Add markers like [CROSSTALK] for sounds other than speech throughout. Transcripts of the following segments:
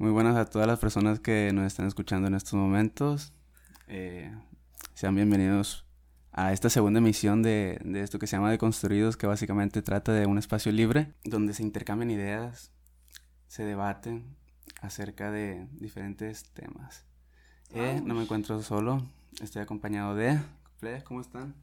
Muy buenas a todas las personas que nos están escuchando en estos momentos. Eh, sean bienvenidos a esta segunda emisión de, de esto que se llama Deconstruidos, que básicamente trata de un espacio libre donde se intercambian ideas, se debaten acerca de diferentes temas. Eh, no me encuentro solo, estoy acompañado de... ¿Cómo están?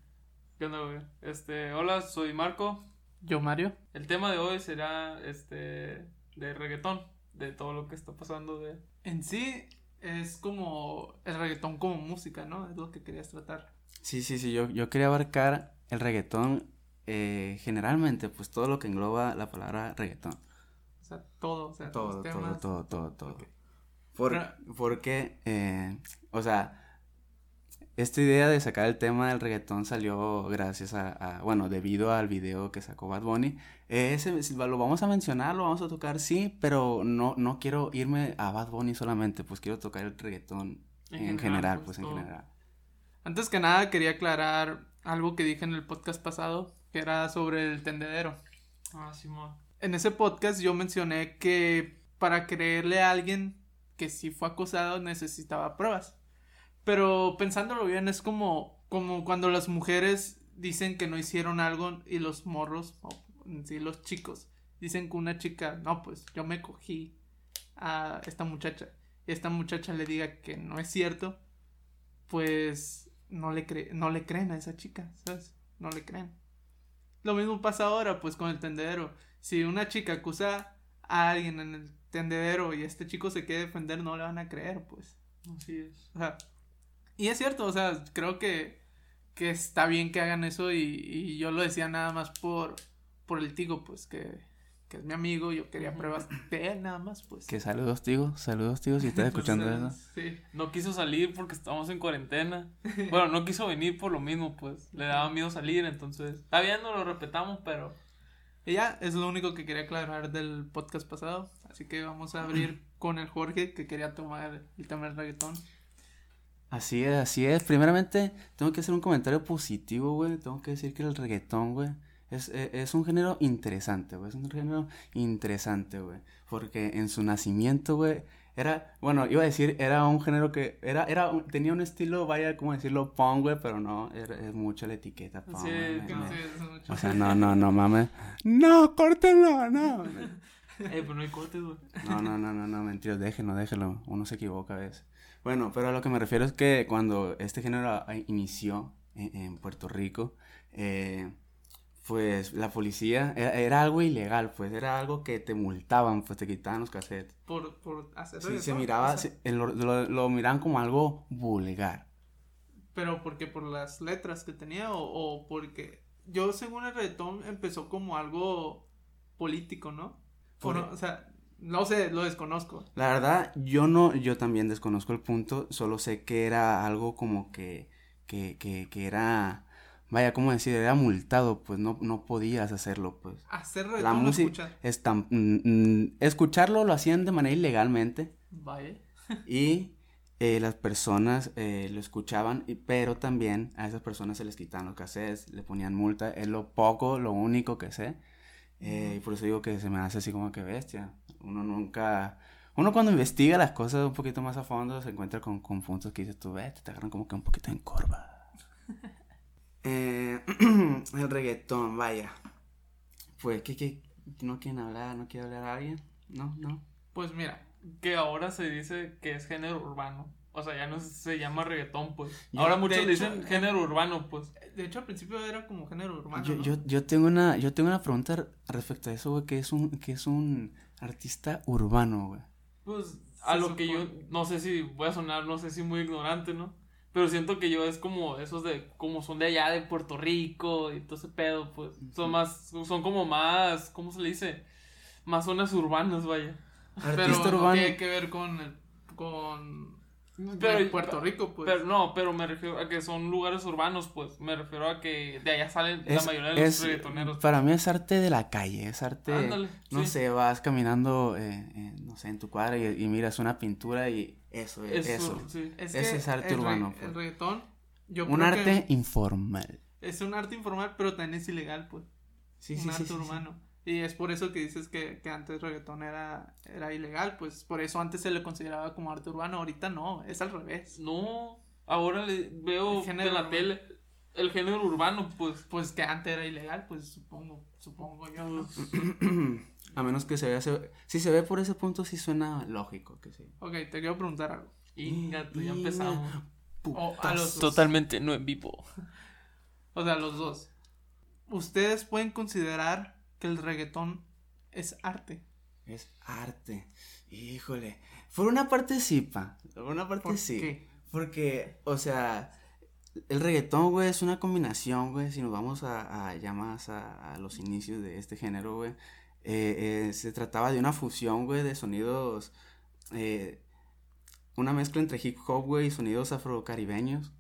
¿Qué onda, güey? Este, hola, soy Marco. Yo, Mario. El tema de hoy será, este, de reggaetón, de todo lo que está pasando de... En sí, es como el reggaetón como música, ¿no? Es lo que querías tratar. Sí, sí, sí, yo, yo quería abarcar el reggaetón eh, generalmente, pues todo lo que engloba la palabra reggaetón. O sea, todo, o sea, Todo, los todo, temas. todo, todo, todo. Por- Pero- porque, eh, o sea, esta idea de sacar el tema del reggaetón salió gracias a, a- bueno, debido al video que sacó Bad Bunny. Eh, ese, lo vamos a mencionar, lo vamos a tocar, sí, pero no, no quiero irme a Bad Bunny solamente, pues quiero tocar el reggaetón en, En general, general, pues, pues, en general. Antes que nada, quería aclarar algo que dije en el podcast pasado, que era sobre el tendedero. Ah, Simón. En ese podcast yo mencioné que para creerle a alguien que sí fue acosado necesitaba pruebas. Pero pensándolo bien, es como, como cuando las mujeres dicen que no hicieron algo y los morros, o en sí los chicos, dicen que una chica, no, pues yo me cogí a esta muchacha y esta muchacha le diga que no es cierto, pues no le, cre- no le creen a esa chica, ¿sabes? No le creen. Lo mismo pasa ahora, pues con el tendedero. Si una chica acusa a alguien en el tendedero y este chico se quiere defender, no le van a creer, pues. Así es. O sea, y es cierto, o sea, creo que, que está bien que hagan eso y, y yo lo decía nada más por, por el tigo, pues, que, que es mi amigo, yo quería pruebas de él nada más, pues. Que saludos, tío, saludos, tío, si estás escuchando eso. Sí. No quiso salir porque estamos en cuarentena. Bueno, no quiso venir por lo mismo, pues. Le daba miedo salir, entonces. Está bien, no lo respetamos, pero. Y ya, es lo único que quería aclarar del podcast pasado. Así que vamos a abrir [CLEARS THROAT] con el Jorge que quería tomar el tema del reggaetón. Así es, así es. Primeramente, tengo que hacer un comentario positivo, güey. Tengo que decir que el reggaetón, güey, es, e- es un género interesante, güey. Es un género interesante, güey. Porque en su nacimiento, güey, era, bueno, iba a decir, era un género que, era, era, tenía un estilo, vaya, ¿cómo decirlo? Punk, güey, pero no, era- es mucho la etiqueta punk, Sí, que es mucho. O sea, no, no, no mames. No, córtenlo, no. [LAUGHS] Eh, pero no hay cortes, güey. No, no, no, no, no, mentiras, déjenlo, déjenlo. Uno se equivoca a veces. Bueno, pero a lo que me refiero es que cuando este género inició en, en Puerto Rico, eh, pues la policía era, era algo ilegal, pues era algo que te multaban, pues te quitaban los cassettes. Por, por hacer Sí, se miraba, se- lo, lo, lo miraban como algo vulgar. Pero porque por las letras que tenía o, o porque yo según el reggaetón empezó como algo político, ¿no? O, no, o sea, no sé, lo desconozco. La verdad, yo no, yo también desconozco el punto, solo sé que era algo como que, que, que, que era, vaya, ¿cómo decir? Era multado, pues no, no podías hacerlo, pues. Hacer La reggaetón o música, escuchar. mm, mm, escucharlo lo hacían de manera ilegalmente Vaya. [LAUGHS] y eh, las personas eh, lo escuchaban, y- pero también a esas personas se les quitaban los cassettes, le ponían multa, es lo poco, lo único que sé, eh, y por eso digo que se me hace así como que bestia, uno nunca, uno cuando investiga las cosas un poquito más a fondo se encuentra con, con puntos que dices tú, vete, te agarran como que un poquito en curva. [LAUGHS] Eh, [CLEARS THROAT] el reggaetón, vaya. Pues, ¿qué, qué? ¿No quieren hablar? ¿No quiere hablar alguien? No, no. Pues mira, que ahora se dice que es género urbano. O sea, ya no se llama reggaetón, pues. Yo- ahora muchos hecho, dicen género urbano, pues. De hecho, al principio era como género urbano. Yo, ¿no? yo, yo tengo una, yo tengo una pregunta re- respecto a eso, güey, que es un, que es un artista urbano, güey. Pues a lo que yo, no sé si voy a sonar, no sé si muy ignorante, ¿no? Pero siento que yo es como esos de, como son de allá de Puerto Rico y todo ese pedo, pues. Son más, son como más, ¿cómo se le dice? Más zonas urbanas, vaya. Pero Artista no urbano. tiene que ver con el, con Pero, Puerto Rico, pues. Pero no, pero me refiero a que son lugares urbanos, pues. Me refiero a que de allá salen la Es- mayoría de los reggaetoneros. Para mí es arte de la calle, es arte, Ándale, no sí. sé, vas caminando, eh, eh, no sé, en tu cuadra y, y miras una pintura y eso, es Eso, eso. sí. Es Ese es arte el, urbano, pues. el reggaetón, yo Un creo arte que informal. es un arte informal, pero también es ilegal, pues. Sí, un sí, sí, arte sí, sí. urbano. Y es por eso que dices que, que antes reggaetón era, era ilegal, pues por eso antes se le consideraba como arte urbano, ahorita no, es al revés. No, ahora le veo El género en la urbano. tele el género urbano, pues. Pues que antes era ilegal, pues supongo, supongo yo, ¿no? pues, [CLEARS THROAT] A menos que se vea, se- si se ve por ese punto, sí suena lógico que sí. Ok, te quiero preguntar algo. Ingato, ya Inga- empezamos. O a los dos. Totalmente no en vivo. O sea, los dos. ¿Ustedes pueden considerar que el reggaetón es arte? Es arte. Híjole. Por una parte sí, pa. Por una parte ¿Por sí. qué? Porque, o sea, el reggaetón, güey, es una combinación, güey. Si nos vamos a, a ya más a, a los inicios de este género, güey. eh, eh, se trataba de una fusión, güey, de sonidos. eh, una mezcla entre hip hop, güey, y sonidos afrocaribeños,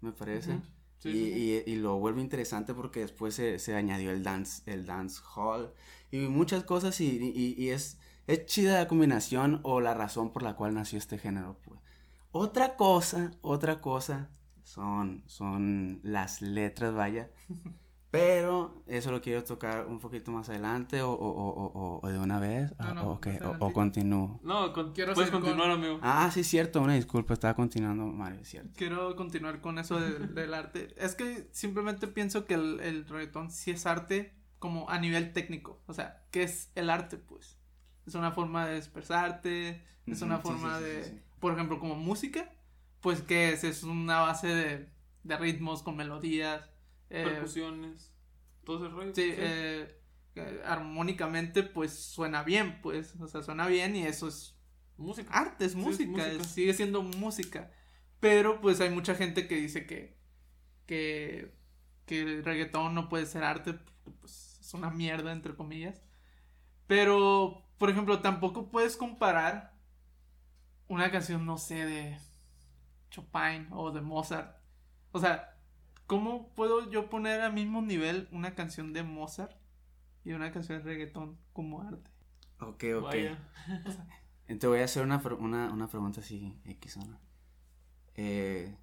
me parece. Ujú. Sí, y, sí, y- y lo vuelve interesante porque después se, se añadió el dance, el dance hall y muchas cosas y, y- y es, es chida la combinación o la razón por la cual nació este género. Pues. Otra cosa, otra cosa son, son las letras, vaya. [LAUGHS] Pero eso lo quiero tocar un poquito más adelante o, o- o- o- o de una vez No, o- no, o, continúo. No, con- Quiero puedes continuar, con- amigo. Ah, sí, cierto, una disculpa, estaba continuando, Mario, es cierto. Quiero continuar con eso del, [LAUGHS] del arte. Es que simplemente pienso que el, el reggaetón sí es arte como a nivel técnico. O sea, ¿qué es el arte? Pues es una forma de expresarte, es una sí, forma sí, sí, de, sí, sí. por ejemplo, como música, pues ¿qué es? Es una base de, de ritmos con melodías. Eh, Percusiones. Todo ese rollo. Sí, sí. eh, eh, armónicamente pues suena bien, pues, o sea, suena bien y eso es Música. arte, es Sí, es música, música. es- sigue siendo música. Pero pues hay mucha gente que dice que, que, que el reggaetón no puede ser arte, porque pues es una mierda, entre comillas. Pero, por ejemplo, tampoco puedes comparar una canción, no sé, de Chopin o de Mozart. O sea, ¿cómo puedo yo poner al mismo nivel una canción de Mozart y una canción de reggaetón como arte? Ok, ok. Vaya. [LAUGHS] Te voy a hacer una, una, una pregunta así, X, ¿no? Eh,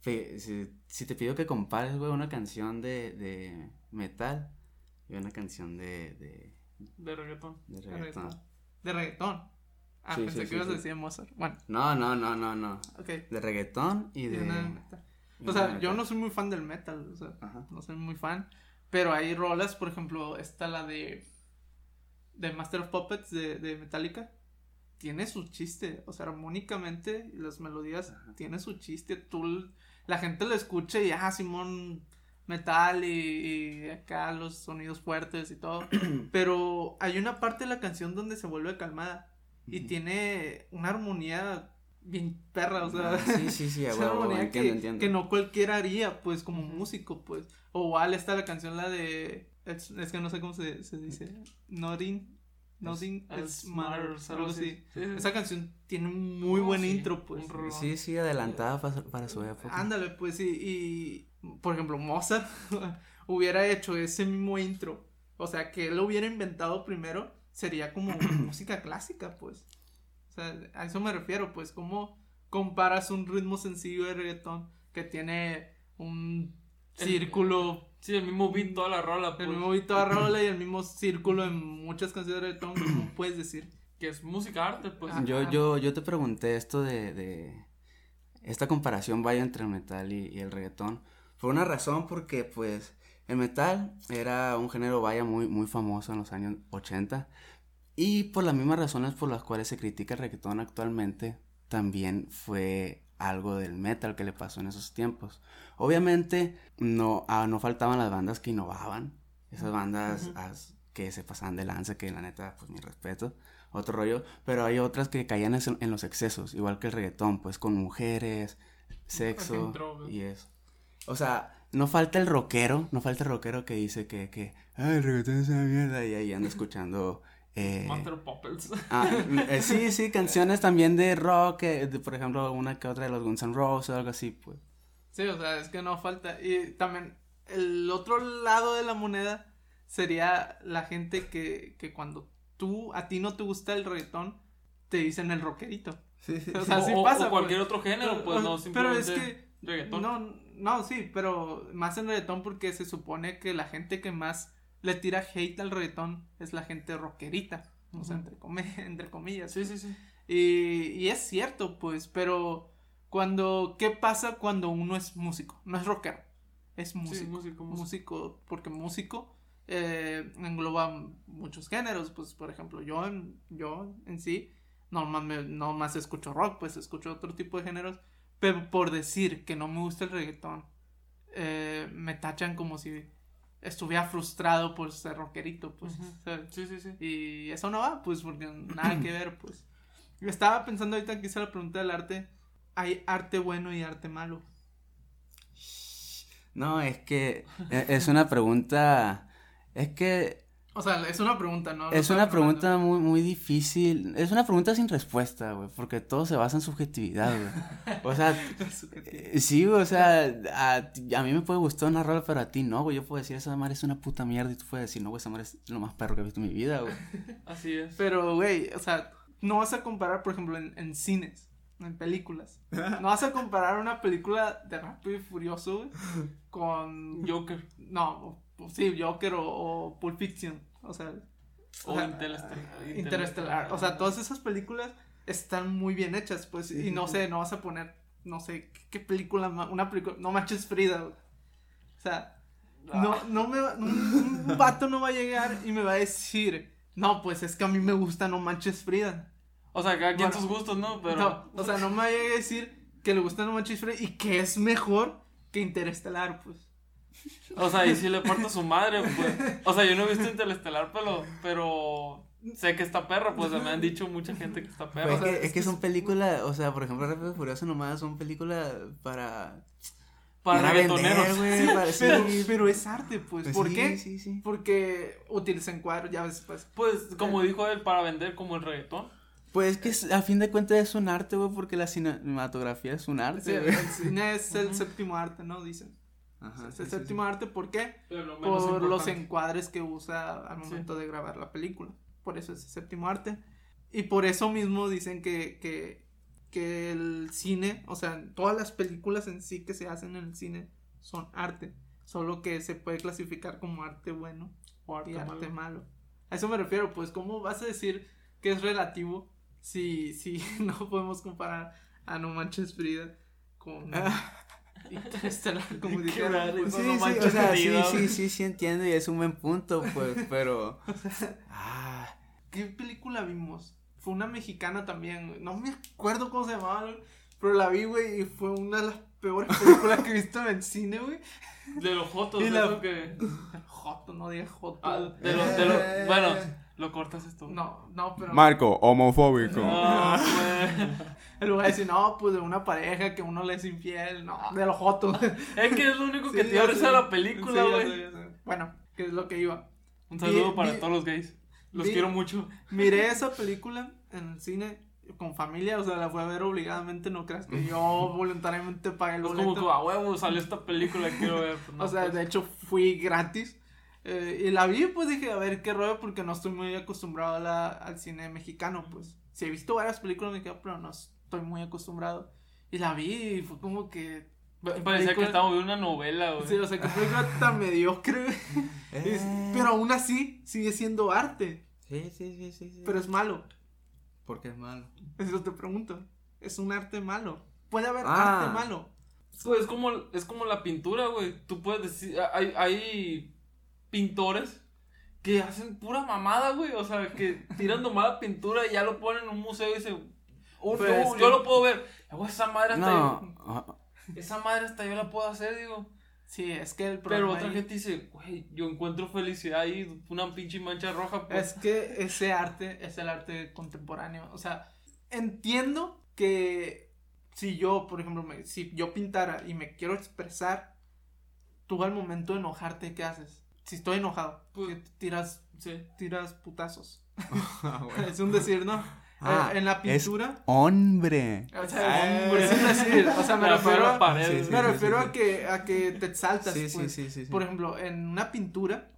si, si te pido que compares, güey, una canción de, de metal y una canción de, de, De reggaetón. de reggaetón. De reggaetón. Ah, Sí, pensé sí, que sí, ibas a decir Mozart. Bueno, No, no, no, no, no. ok. De reggaetón y Y de... una de metal. y O sea, yo no soy muy fan del metal, o sea, Ajá. no soy muy fan, pero hay rolas, por ejemplo, está la de de Master of Puppets de, de Metallica. Tiene su chiste, o sea, armónicamente las melodías Ajá. tiene su chiste. Tú la gente lo escucha y ah, Simón metal y, y acá los sonidos fuertes y todo, [CLEARS THROAT] pero hay una parte de la canción donde se vuelve calmada y tiene una armonía bien perra, o sea, Ah, sí, sí, sí, [LAUGHS] a es una huevo, armonía entiendo, que, entiendo. que no cualquiera haría, pues, como músico, pues. O igual está la canción, la de. Es, es que no sé cómo se, se dice. Nothing. Nothing Es- else matters. Algo así. así. Sí, sí. Esa canción tiene un muy Oh, buen sí, intro, pues. Sí, sí, adelantada para, su- para su época. Ándale, pues, y, y. Por ejemplo, Mozart [LAUGHS] hubiera hecho ese mismo intro. O sea, que él lo hubiera inventado primero, sería como [COUGHS] música clásica, pues. Sea, a eso me refiero, pues, ¿cómo comparas un ritmo sencillo de reggaetón que tiene un El- círculo, Sí, el mismo beat toda la rola, pues. el mismo beat toda rola y el mismo círculo en muchas canciones de reggaetón? ¿Cómo [CLEARS THROAT] puedes decir? Que es música arte, pues. Yo, yo, yo te pregunté esto de, de esta comparación vaya entre el metal y, y el reggaetón. Por una razón, porque pues el metal era un género vaya muy, muy famoso en los años 80. Y por las mismas razones por las cuales se critica el reggaetón actualmente, también fue algo del metal que le pasó en esos tiempos. Obviamente no, ah, no faltaban las bandas que innovaban. Esas bandas as- que se pasaban de lanza, que la neta, pues mi respeto otro rollo, pero hay otras que caían en, los excesos, igual que el reggaetón, pues con mujeres, sexo y eso. O sea, no falta el rockero, no falta el rockero que dice que, que ay, el reggaetón es una mierda y ahí anda escuchando... Eh, Master of Puppets. [LAUGHS] ah, eh, sí, sí, canciones también de rock, eh, de, por ejemplo, una que otra de los Guns N' Roses o algo así, pues. Sí, o sea, es que no falta. Y también el otro lado de la moneda sería la gente que, que cuando tú, a ti no te gusta el reggaetón, te dicen el rockerito. [LAUGHS] O sea, sí o- pasa, o cualquier pues. otro género, pues O- no pero simplemente es que reggaetón. No, no, sí, pero más en reggaetón porque se supone que la gente que más le tira hate al reggaetón es la gente rockerita. O sea, entre, [LAUGHS] entre comillas. Sí, sí, sí. Y, y es cierto, pues, pero cuando, ¿qué pasa cuando uno es músico? No es rockero, es músico. Sí, músico, músico. músico, porque músico eh, engloba muchos géneros, pues, por ejemplo, yo en, yo en sí, no más, me- no más escucho rock, pues escucho otro tipo de géneros, pero por decir que no me gusta el reggaetón, eh, me tachan como si estuviera frustrado por ser rockerito, pues. Sí, sí, sí. Y eso no va, pues, porque nada que ver, pues. Yo estaba pensando ahorita que hice la pregunta del arte. Hay arte bueno y arte malo. No, es que e- es una pregunta, es que O sea, es una pregunta, ¿no? No es una pregunta muy, muy difícil, es una pregunta sin respuesta, güey, porque todo se basa en subjetividad, güey. O sea, [LAUGHS] eh, sí, güey, o sea, a, mí me puede gustar una rola, pero a ti no, güey, yo puedo decir, esa madre es una puta mierda, y tú puedes decir, no, güey, esa madre es lo más perro que he visto en mi vida, güey. [LAUGHS] Así es. Pero, güey, o sea, no vas a comparar, por ejemplo, en, en cines, en películas. [LAUGHS] No vas a comparar una película de Rápido y Furioso, güey, con... Joker. No, o- sí, Joker o, o Pulp Fiction. O sea... O sea, Interestelar. Interestelar. O sea, todas esas películas están muy bien hechas, pues. y no sé, no vas a poner, no sé, ¿qué, qué película? Una película. No manches Frida. O sea, no, Ah. no me va- un, un vato no va a llegar y me va a decir, no, pues es que a mí me gusta No manches Frida. O sea, cada quien Bueno, sus gustos, ¿no? Pero. No, o sea, no me va a llegar a decir que le gusta No manches Frida y que es mejor que Interestelar, pues. O sea, y si le parto a su madre, pues. O sea, yo no he visto Interestelar, pero. Pero. Sé que está perra, pues me han dicho mucha gente que está perra. Pues o sea, es, que, es es que son películas, o sea, por ejemplo, Rápido y Furioso nomás son películas para... para para reggaetoneros. vender, güey, Sí, para- pero, sí. pero es arte, pues. Pues ¿Por sí, qué? Sí, sí. Porque utilizan cuadros, ya ves, pues. Pues, como dijo él, para vender como el reggaetón. Pues es que es- a fin de cuentas es un arte, güey, porque la cinematografía es un Sí, arte, el cine es el séptimo arte, ¿no? Dicen. Ajá, es sí, el sí, séptimo arte, ¿por qué? Lo Por los encuadres que usa al Sí. momento de grabar la película. Por eso es el séptimo arte. Y por eso mismo dicen que, que, que el cine, o sea, todas las películas en sí que se hacen en el cine son arte. Solo que se puede clasificar como arte bueno O arte y arte malo. malo. A eso me refiero, pues, ¿cómo vas a decir que es relativo si, si [LAUGHS] no podemos comparar a No Manches Frida con [LAUGHS] [LAUGHS] Interestelar, como dijeron? raro? Sí, No sí, o sea, sí, sí, sí, sí entiendo y es un buen punto, pues, pero... [LAUGHS] Ah, ¿Qué película vimos? Fue una mexicana también, güey. No me acuerdo cómo se llamaba, güey, pero la vi, güey, y fue una de las peores películas que he visto en el cine, güey. De los fotos, Y de la- que. Joto, no digas Joto. Ah, de lo, de lo, bueno, lo cortas esto. No, no, pero... Marco, homofóbico. [LAUGHS] No, pues. [LAUGHS] En lugar de decir, no, pues de una pareja que uno le es infiel, no, [LAUGHS] de los Jotos. [LAUGHS] Es que es lo único que Sí, te sé. de la película, güey. Bueno, que es lo que iba. Un saludo Vi- para vi- todos los gays. Los vi- quiero mucho. Miré esa película en el cine con familia, o sea, la fui a ver obligadamente, no creas que yo voluntariamente pagué el Es boleto. como que a huevo salió esta película, quiero ver. Pues, no, o sea, pues. de hecho fui gratis. eh, y la vi, pues dije, a ver qué rollo, porque no estoy muy acostumbrado a la- al cine mexicano, pues. Sí, he visto varias películas mexicanas, pero no estoy muy acostumbrado. Y la vi y fue como que. Parecía película- que estábamos viendo una novela, güey. Sí, o sea, que película tan mediocre. Es- Eh. [LAUGHS] pero aún así sigue siendo arte. Sí, sí, sí, sí, sí. Pero es malo. Porque es malo. Eso te pregunto. Es un arte malo. Puede haber Ah. arte malo. Pues es como, es como la pintura, güey. Tú puedes decir, hay, hay pintores que hacen pura mamada, güey. O sea, que tiran nomás pintura y ya lo ponen en un museo y dicen, "Uh, Pues no, yo lo puedo ver. Esa madre hasta No, ah, yo, esa madre hasta yo la puedo hacer, digo. Sí, es que el Pero otra ahí gente dice, güey, yo encuentro felicidad ahí, una pinche mancha roja, pues. es que ese arte es el arte contemporáneo. O sea, entiendo que si yo, por ejemplo, me- si yo pintara y me quiero expresar, tú al momento de enojarte, ¿qué haces? Si estoy enojado, Pues- tiras, Sí. tiras putazos. [LAUGHS] ah, es un decir, ¿no? Ah, Eh, en la es- pintura. Hombre. O sea, Hombre. es decir, o sea, me La refiero, a- pared, Sí, güey. sí, me sí, refiero sí. a que a que te exaltas. Sí, sí, pues. sí, sí, sí. Por ejemplo, en una pintura,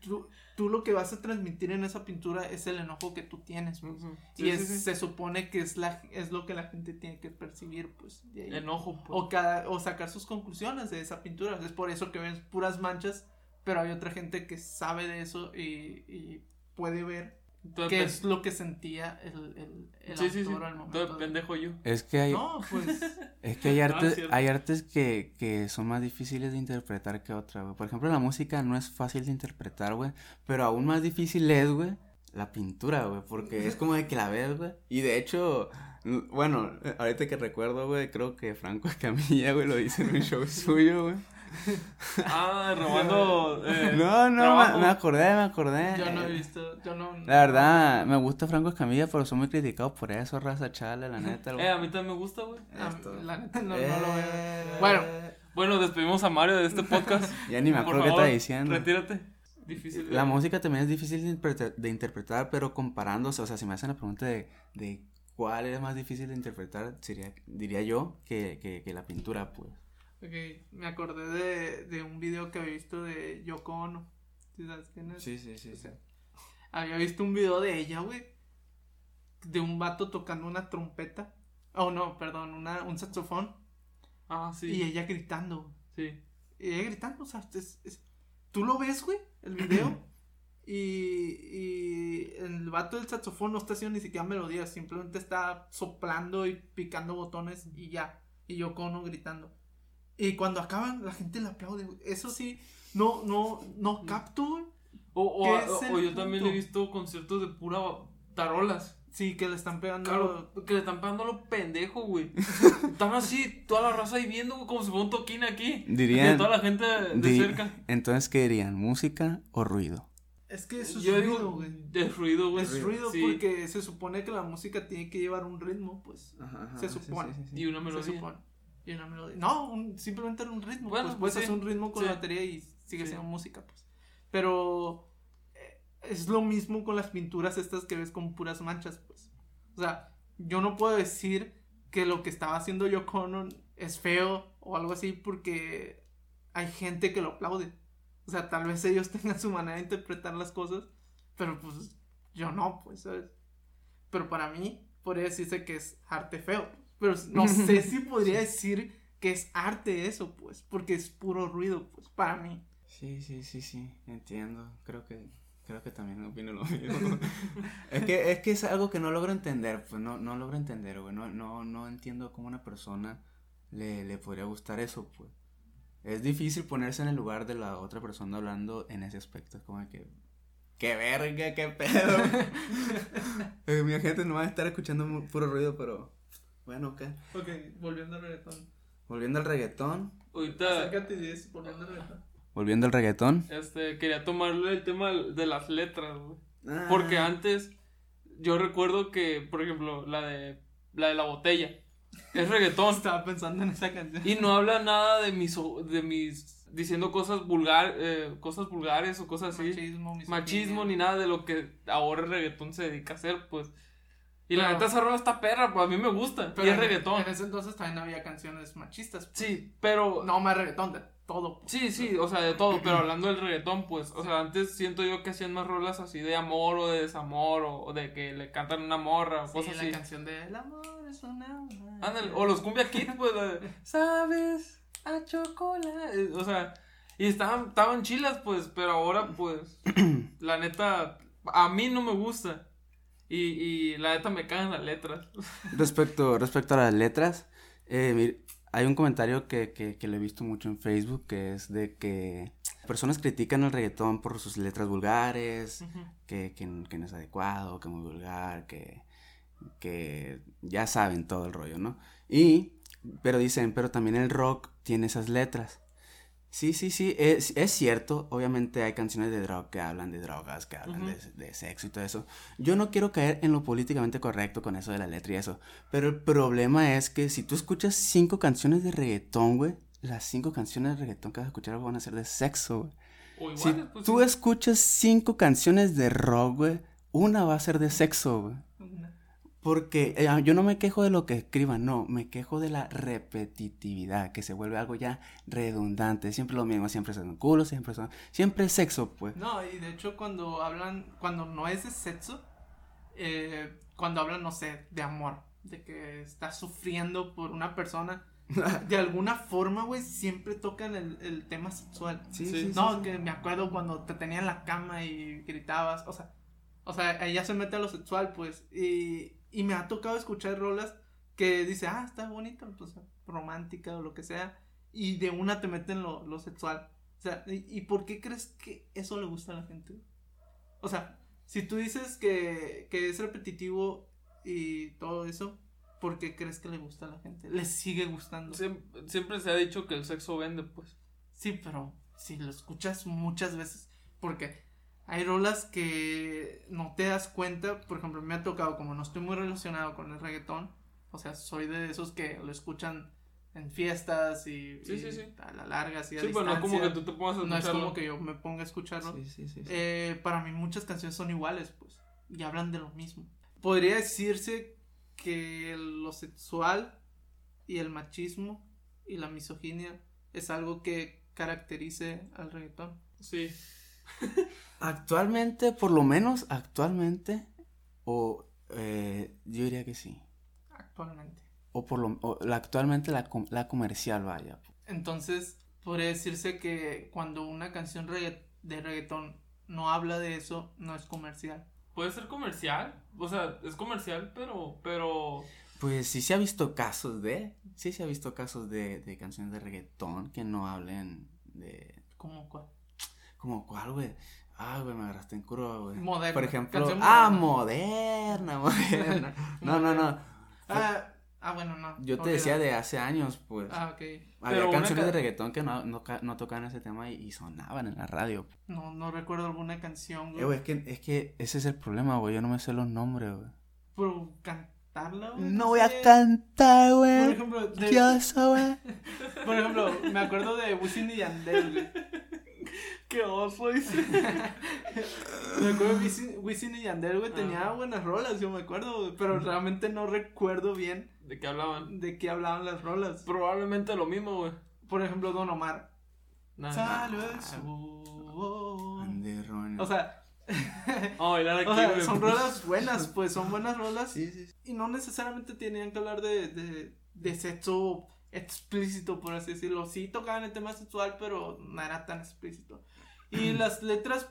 tú, tú lo que vas a transmitir en esa pintura es el enojo que tú tienes. pues. Y Sí, es- sí, sí. se supone que es la es lo que la gente tiene que percibir, pues. de ahí. Enojo, pues. o, cada, o sacar sus conclusiones de esa pintura. Es por eso que ves puras manchas pero hay otra gente que sabe de eso y, y puede ver Todo qué pen- es lo que sentía el, el, el Sí, sí, sí. autor al Todo momento. de- pendejo yo. Es que hay, No, pues, [LAUGHS] es que hay Ah, artes, hay artes que, que son más difíciles de interpretar que otras, güey. Por ejemplo, la música no es fácil de interpretar, güey. Pero aún más difícil es, güey, la pintura, güey. Porque es como de que la ves, güey. Y de hecho, bueno, ahorita que recuerdo, güey, creo que Franco [LAUGHS] Escamilla, güey, lo dice en un show suyo, güey. [LAUGHS] Ah, robando. eh, No, no, me, me acordé, me acordé. yo no he visto, yo no... La verdad, me gusta Franco Escamilla, pero soy muy criticado por eso, raza chale, la neta. Eh, a mí también me gusta, güey. la neta no, no lo veo. Eh, Bueno. Bueno, despedimos a Mario de este podcast. [LAUGHS] Ya ni me acuerdo qué está diciendo. Retírate. Difícil. La música también es difícil de, interpreta- de interpretar, pero comparándose, o sea, si me hacen la pregunta de, de cuál es más difícil de interpretar, sería, diría yo que, que, que la pintura, pues. Ok, me acordé de, de un video que había visto de Yoko Ono. ¿Sí sabes quién es? Sí, sí, sí. sí. Había visto un video de ella, güey. De un vato tocando una trompeta. Oh, no, perdón, una, un saxofón. Ah, sí. Y ella gritando. Sí. Y ella gritando, o sea, es- es- tú lo ves, güey, el video. [CLEARS THROAT] y, y el vato del saxofón no está haciendo ni siquiera melodías, simplemente está soplando y picando botones y ya. Y yo Ono gritando. Y cuando acaban, la gente le aplaude, güey. Eso sí, no, no, no capto, güey. O, o, ¿Qué es o- el o yo también he visto conciertos de pura tarolas. Sí, que le están pegando. Claro, que le están pegando a lo pendejo, güey. [LAUGHS] Están así, toda la raza ahí viendo, güey, como si fuera un toquín aquí. Dirían- Y toda la gente de Di- cerca. Entonces, ¿qué dirían? ¿Música o ruido? Es que eso es Yo ruido, digo, güey. es ruido, güey. Es ruido Sí. porque se supone que la música tiene que llevar un ritmo, pues. Se supone. Y una Se melodía. supone. Y una melodía. No, un- simplemente era un ritmo. Bueno, pues puedes sí. hacer un ritmo con Sí. la batería y sigue siendo música, pues. Pero eh, es lo mismo con las pinturas estas que ves con puras manchas, pues. O sea, yo no puedo decir que lo que estaba haciendo Yoko Ono es feo o algo así porque hay gente que lo aplaude. O sea, tal vez ellos [LAUGHS] tengan su manera de interpretar las cosas, pero pues yo no, pues, ¿sabes? Pero para mí, podría decirse que es arte feo. Pero no [LAUGHS] sé si podría decir que es arte eso, pues, porque es puro ruido, pues, para mí. Sí, sí, sí, sí, entiendo. Creo que, creo que también opino lo [LAUGHS] mismo. es que, es que es algo que no logro entender, pues no, no logro entender, güey. No, no, no entiendo cómo a una persona le, le podría gustar eso, pues. Es difícil ponerse en el lugar de la otra persona hablando en ese aspecto. Es como que. ¡Qué verga, qué pedo! [LAUGHS] Eh, mi gente no va a estar escuchando puro ruido, pero. Bueno, ok. Ok, volviendo al reggaetón. Volviendo al reggaetón. Ahorita, Acércate y dices, volviendo al reggaetón. Volviendo al reggaetón. este, quería tomarle el tema de las letras, güey. Ah. Porque antes, yo recuerdo que, por ejemplo, la de la, de la botella. Es reggaetón. [LAUGHS] Estaba pensando en esa canción. Y no habla nada de mis, de mis, diciendo cosas vulgar, eh, cosas vulgares o cosas así. Machismo, misoginia. Machismo ni nada de lo que ahora el reggaetón se dedica a hacer, pues. Y la neta esa rola está perra, pues a mí me gusta. Pero y es en- reggaetón. En ese entonces también había canciones machistas. pues. Sí, pero. No más reggaetón, de todo. pues. Sí, sí, o sea, de todo, pero [CLEARS THROAT] hablando del reggaetón, pues, o sea, antes siento yo que hacían más rolas así de amor o de desamor o, de que le cantan una morra o Sí, cosas la así. canción de El amor es una. Ándale, o los cumbia kids, pues, la de, ¿sabes? A chocolate. O sea, y estaban, estaban chilas, pues, pero ahora, pues, [CLEARS THROAT] la neta, a mí no me gusta. Y, y la neta me cagan las letras. [LAUGHS] Respecto, respecto a las letras, eh, hay un comentario que, que, que lo he visto mucho en Facebook, que es de que personas critican el reggaetón por sus letras vulgares, que, que, que no es adecuado, que muy vulgar, que, que ya saben todo el rollo, ¿no? Y, pero dicen, pero también el rock tiene esas letras. Sí, sí, sí, es, es cierto, obviamente hay canciones de rock que hablan de drogas, que hablan de, de sexo y todo eso. Yo no quiero caer en lo políticamente correcto con eso de la letra y eso, pero el problema es que si tú escuchas cinco canciones de reggaetón, güey, las cinco canciones de reggaetón que vas a escuchar van a ser de sexo, güey. Si pues, tú sí. escuchas cinco canciones de rock, güey, una va a ser de sexo, güey. Porque eh, yo no me quejo de lo que escriban, no, me quejo de la repetitividad, que se vuelve algo ya redundante, siempre lo mismo, siempre son culos, siempre son, siempre es sexo, pues. No, y de hecho cuando hablan, cuando no es de sexo, eh, cuando hablan, no sé, de amor, de que estás sufriendo por una persona, [LAUGHS] de alguna forma, güey, siempre tocan el, el tema sexual. Sí, Sí. sí, no, sí. que me acuerdo cuando te tenía en la cama y gritabas, o sea, o sea, ella se mete a lo sexual, pues, y, y me ha tocado escuchar rolas que dice, ah, está bonita, pues, romántica o lo que sea, y de una te meten lo, lo sexual. O sea, ¿y, y por qué crees que eso le gusta a la gente? O sea, si tú dices que, que es repetitivo y todo eso, ¿por qué crees que le gusta a la gente? Le sigue gustando. Siempre, siempre se ha dicho que el sexo vende, pues. Sí, pero si lo escuchas muchas veces, porque hay rolas que no te das cuenta, por ejemplo, me ha tocado, como no estoy muy relacionado con el reggaetón, o sea, soy de esos que lo escuchan en fiestas y, Sí, y sí, sí. a la larga, así a Sí, pero no es como que tú te pongas a No es escucharlo. como que yo me ponga a escucharlo. Sí, sí, sí, sí. Eh, para mí muchas canciones son iguales, pues, y hablan de lo mismo. Podría decirse que lo sexual y el machismo y la misoginia es algo que caracterice al reggaetón. Sí. [LAUGHS] Actualmente, por lo menos actualmente, o eh, yo diría que sí. Actualmente. O por lo o la, actualmente la, la comercial, vaya. Entonces, podría decirse que cuando una canción regga- de reggaetón no habla de eso, no es comercial. Puede ser comercial. O sea, es comercial, pero. Pero. Pues sí se ha visto casos de, sí se ha visto casos de, de canciones de reggaetón que no hablen de, ¿Cómo cuál? como cuál, güey. Ah, güey, me agarraste en curva, güey. Moderna, Por ejemplo, ah, moderna. [LAUGHS] moderna. No, no, no. Ah, ah, bueno, no. Yo te decía de hace años, pues. Ah, ok. Había Pero canciones ca- de reggaetón que no, no, ca- no tocaban ese tema y, y sonaban en la radio. No, no recuerdo alguna canción, güey. Eh, güey, es que, es que ese es el problema, güey. Yo no me sé los nombres, güey. Pero cantarla, güey. No voy a cantar, Por güey. ejemplo, de- Yo soy. [LAUGHS] por ejemplo, me acuerdo de Wisin y Yandel, güey. ¡Qué oso! Dice. [LAUGHS] Me acuerdo de Wisin, y Yandel, güey, tenía buenas rolas, yo me acuerdo, pero realmente no recuerdo bien ¿De qué hablaban? de qué hablaban las rolas. Probablemente lo mismo, güey. Por ejemplo, Don Omar. Nah. Sol. Anderrón. O sea, [LAUGHS] aquí, o sea, son rolas buenas, pues son buenas rolas. sí, sí. sí. Y no necesariamente tenían que hablar de, de, de sexo explícito, por así decirlo. Sí tocaban el tema sexual, pero no era tan explícito. Y [CLEARS THROAT] las letras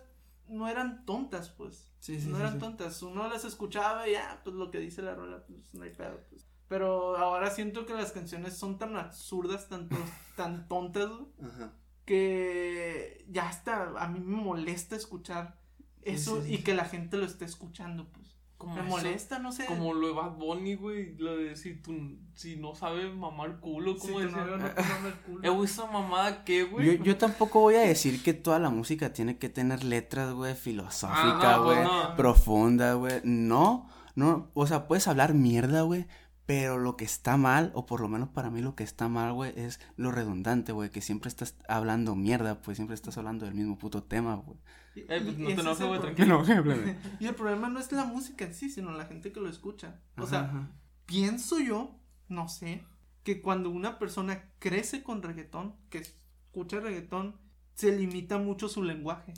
no eran tontas, pues. Sí, sí, no eran sí. tontas. Uno las escuchaba y ya, pues lo que dice la rola, pues no hay pedo, pues. Pero ahora siento que las canciones son tan absurdas, tan, [LAUGHS] tan tontas, Ajá. que ya hasta a mí me molesta escuchar eso y que la gente lo esté escuchando, pues. Como Me eso, molesta, no sé. Como lo de Bad Bunny, güey. Lo de si tú. Si no sabes mamar culo, Si ¿cómo tu decía? novio no mama el culo. [LAUGHS] Eh, esa mamada, ¿qué, güey? Yo, yo tampoco voy a decir que toda la música tiene que tener letras, güey, filosófica, Ah, no, güey, pues no. profunda, güey. No, no, o sea, puedes hablar mierda, güey, pero lo que está mal, o por lo menos para mí lo que está mal, güey, es lo redundante, güey, que siempre estás hablando mierda, pues siempre estás hablando del mismo puto tema, güey. Y- Eh, pues, no te enojes, el güey, tranquilo. [LAUGHS] Y el problema no es la música en sí, sino la gente que lo escucha. O sea, Ajá, pienso yo, no sé, que cuando una persona crece con reggaetón, que escucha reggaetón, se limita mucho su lenguaje.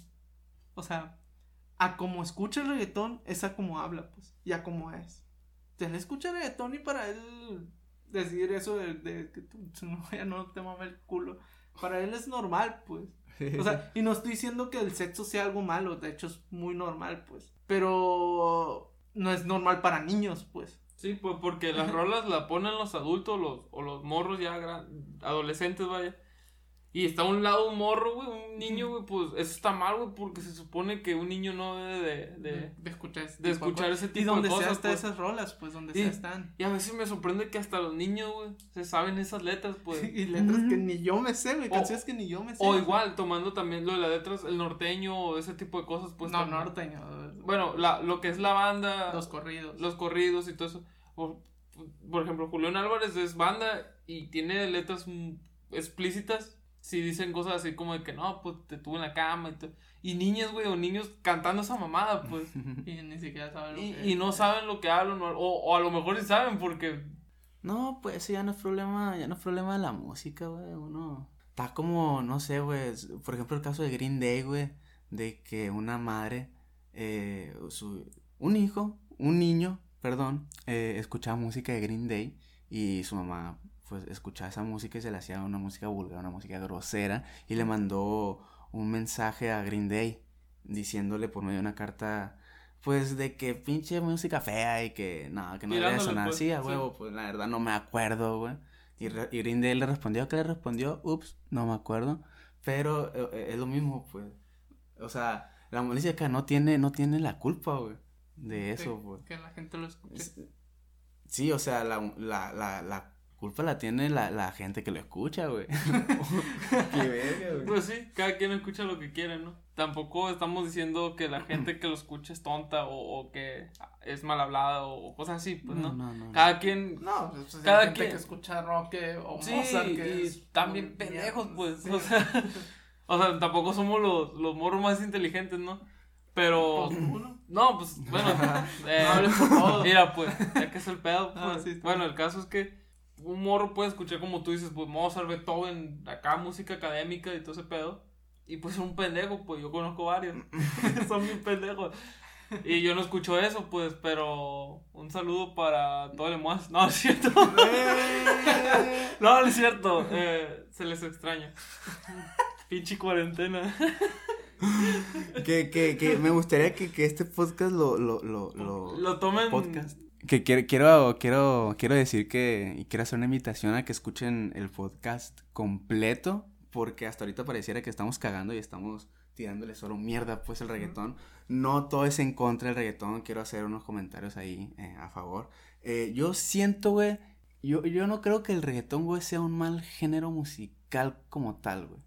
O sea, a como escucha el reggaetón es a como habla, pues, y a como es. Le escucha reggaetón y para él decir eso de, de que tu, [LAUGHS] tu novia no te mama el culo, para él es normal, pues. O sea, y no estoy diciendo que el sexo sea algo malo, de hecho es muy normal, pues. Pero no es normal para niños, pues. Sí, pues porque las rolas la ponen los adultos los, o los morros ya gran, adolescentes, vaya. Y está a un lado un morro, güey, un niño, güey, pues eso está mal, güey, porque se supone que un niño no debe de... de- de escuchar ese de tipo escuchar cosas. ese tipo y donde de sea cosas, está pues. esas rolas, pues donde sea están. Y a veces me sorprende que hasta los niños, güey, se saben esas letras, pues. [LAUGHS] y letras que ni yo me sé, güey, canciones que ni yo me sé. O igual, tomando también lo de las letras, el norteño o ese tipo de cosas, pues. no, también. norteño. Bueno, la, lo que es la banda, los corridos. los corridos y todo eso. Por, por ejemplo, Julián Álvarez es banda y tiene letras explícitas. Si dicen cosas así como de que no, pues te tuve en la cama y todo. Y niñas, güey, o niños cantando esa mamada, pues. [LAUGHS] Y ni siquiera saben lo y, que y no saben lo que hablan, o, o a lo mejor sí saben porque. No, pues eso ya no es problema, ya no es problema de la música, güey, uno. Está como, no sé, güey, por ejemplo el caso de Green Day, güey, de que una madre, eh, su, un hijo, un niño, perdón, eh, escuchaba música de Green Day y su mamá pues escuchaba esa música y se le hacía una música vulgar, una música grosera y le mandó un mensaje a Green Day diciéndole por medio de una carta pues de que pinche música fea y que no, que no debe sonar pues, así, a huevo, pues la verdad no me acuerdo, güey. Y, re- y Green Day le respondió, ¿qué le respondió? Ups, no me acuerdo. Pero eh, eh, es lo mismo, pues. O sea, la música no tiene, no tiene la culpa, güey, de eso, que, pues. que la gente lo escuche. Es- Sí, o sea, la, la, la, la culpa la tiene la, la gente que lo escucha, güey. [LAUGHS] Qué verga, güey. Pues sí, cada quien escucha lo que quiere, ¿no? Tampoco estamos diciendo que la gente que lo escucha es tonta o, o que es mal hablada o, o cosas así, pues no. no, no. Cada quien. No, pues hay Cada gente quien- que escucha rock eh, o Sí, Mozart que y es también pendejos, pues. sí. O sea, [LAUGHS] o sea, tampoco somos los, los morros más inteligentes, ¿no? Pero. Pues, uno. No, pues, bueno. [LAUGHS] eh, No hables por todos. mira, pues, ya que es el pedo, pues. Ah, sí, está bueno, bien. el caso es que un morro puede escuchar, como tú dices, pues Mozart, Beethoven, acá música académica y todo ese pedo. Y pues un pendejo, pues yo conozco varios. [LAUGHS] [LAUGHS] Son bien pendejos. Y yo no escucho eso, pues, pero un saludo para todo el demás. No, es cierto. [LAUGHS] No, no es cierto. Eh, se les extraña. Pinche cuarentena. que, que, que me gustaría que, que este podcast lo, lo, lo, lo, Lo tomen. podcast. Que quiero, quiero, quiero, quiero decir que, y quiero hacer una invitación a que escuchen el podcast completo, porque hasta ahorita pareciera que estamos cagando y estamos tirándole solo mierda, pues, el reggaetón. No todo es en contra del reggaetón, quiero hacer unos comentarios ahí eh, a favor. Eh, yo siento, güey, yo, yo no creo que el reggaetón, güey, sea un mal género musical como tal, güey.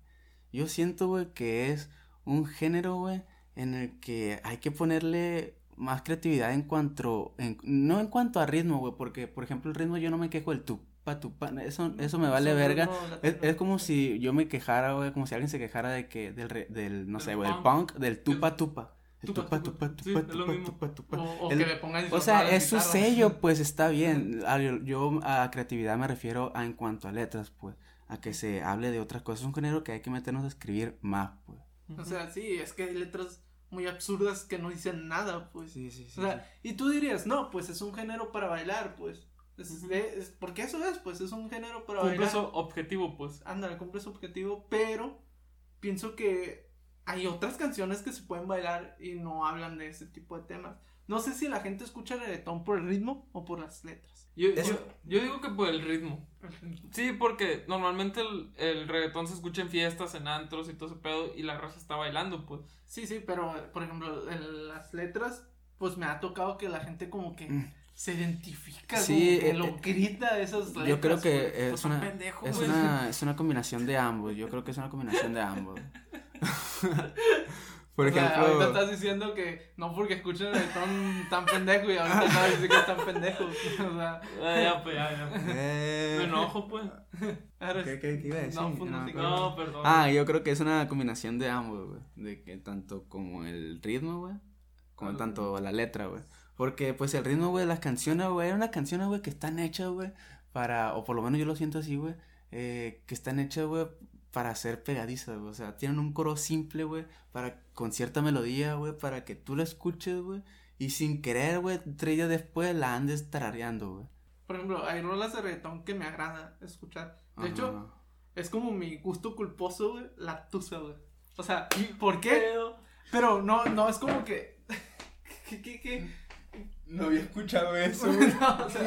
Yo siento, güey, que es un género, güey, en el que hay que ponerle más creatividad en cuanto, en- no en cuanto a ritmo, güey, porque, por ejemplo, el ritmo yo no me quejo del tupa, tupa, eso, eso me vale verga. Es, es como si yo me quejara, güey, como si alguien se quejara de que, del, re- del no Del sé, güey, del punk. del tupa, tupa. El Tupa, tupa, tupa. tupa, tupa. O, que le pongan O sea, es su sello, [LAUGHS] pues está bien. A- Yo, yo a creatividad me refiero a en cuanto a letras, pues. A que se hable de otras cosas. Es un género que hay que meternos a escribir más, pues. O sea, sí, es que hay letras muy absurdas que no dicen nada, pues. Sí, sí, sí. O sea, y tú dirías, no, pues es un género para bailar, pues. Es, Ujú. es- es- porque eso es, pues es un género para Cumple bailar. su objetivo, pues. Ándale, cumple su objetivo, pero pienso que hay otras canciones que se pueden bailar y no hablan de ese tipo de temas. No sé si la gente escucha reggaetón por el ritmo o por las letras. Yo, Es- yo, yo digo que por el ritmo. Sí, porque normalmente el, el reggaetón se escucha en fiestas, en antros y todo ese pedo, y la raza está bailando, pues. Sí, sí, pero por ejemplo, en las letras, pues me ha tocado que la gente como que Mm. se identifica, Sí, como que eh, lo eh, grita esas letras. Yo creo que pues. es Pues una, pendejos, es, güey. una, es una combinación de ambos. Yo creo que es una combinación de ambos. [LAUGHS] Por O sea, ejemplo. ahorita estás diciendo que no porque escuchen reggaetón tan pendejo y ahorita sabes decir que están pendejos. [LAUGHS] O sea, Ah, ya, pues, ya, ya. Eh, Me enojo, pues. [LAUGHS] ¿Qué, qué, qué iba a decir? No, pues, no. No, perdón. Ah, yo creo que es una combinación de ambos, güey. De que tanto como el ritmo, güey. Como tanto la letra, güey. Porque, pues, el ritmo, güey, las canciones, güey, eran unas canciones, güey, que están hechas, güey, para, o por lo menos yo lo siento así, güey, eh, que están hechas, güey, para ser pegadizas, güey. O sea, tienen un coro simple, güey, para, con cierta melodía, güey, para que tú la escuches, güey, y sin querer, güey, tres días después la andes tarareando, güey. Por ejemplo, hay rolas de reggaetón que me agrada escuchar. De hecho, Ajá. es como mi gusto culposo, güey, la tusa, güey. O sea, ¿por qué? Pedo. Pero no, no, es como que... [LAUGHS] ¿Qué, qué, qué? No había escuchado eso, [LAUGHS] No, o sea,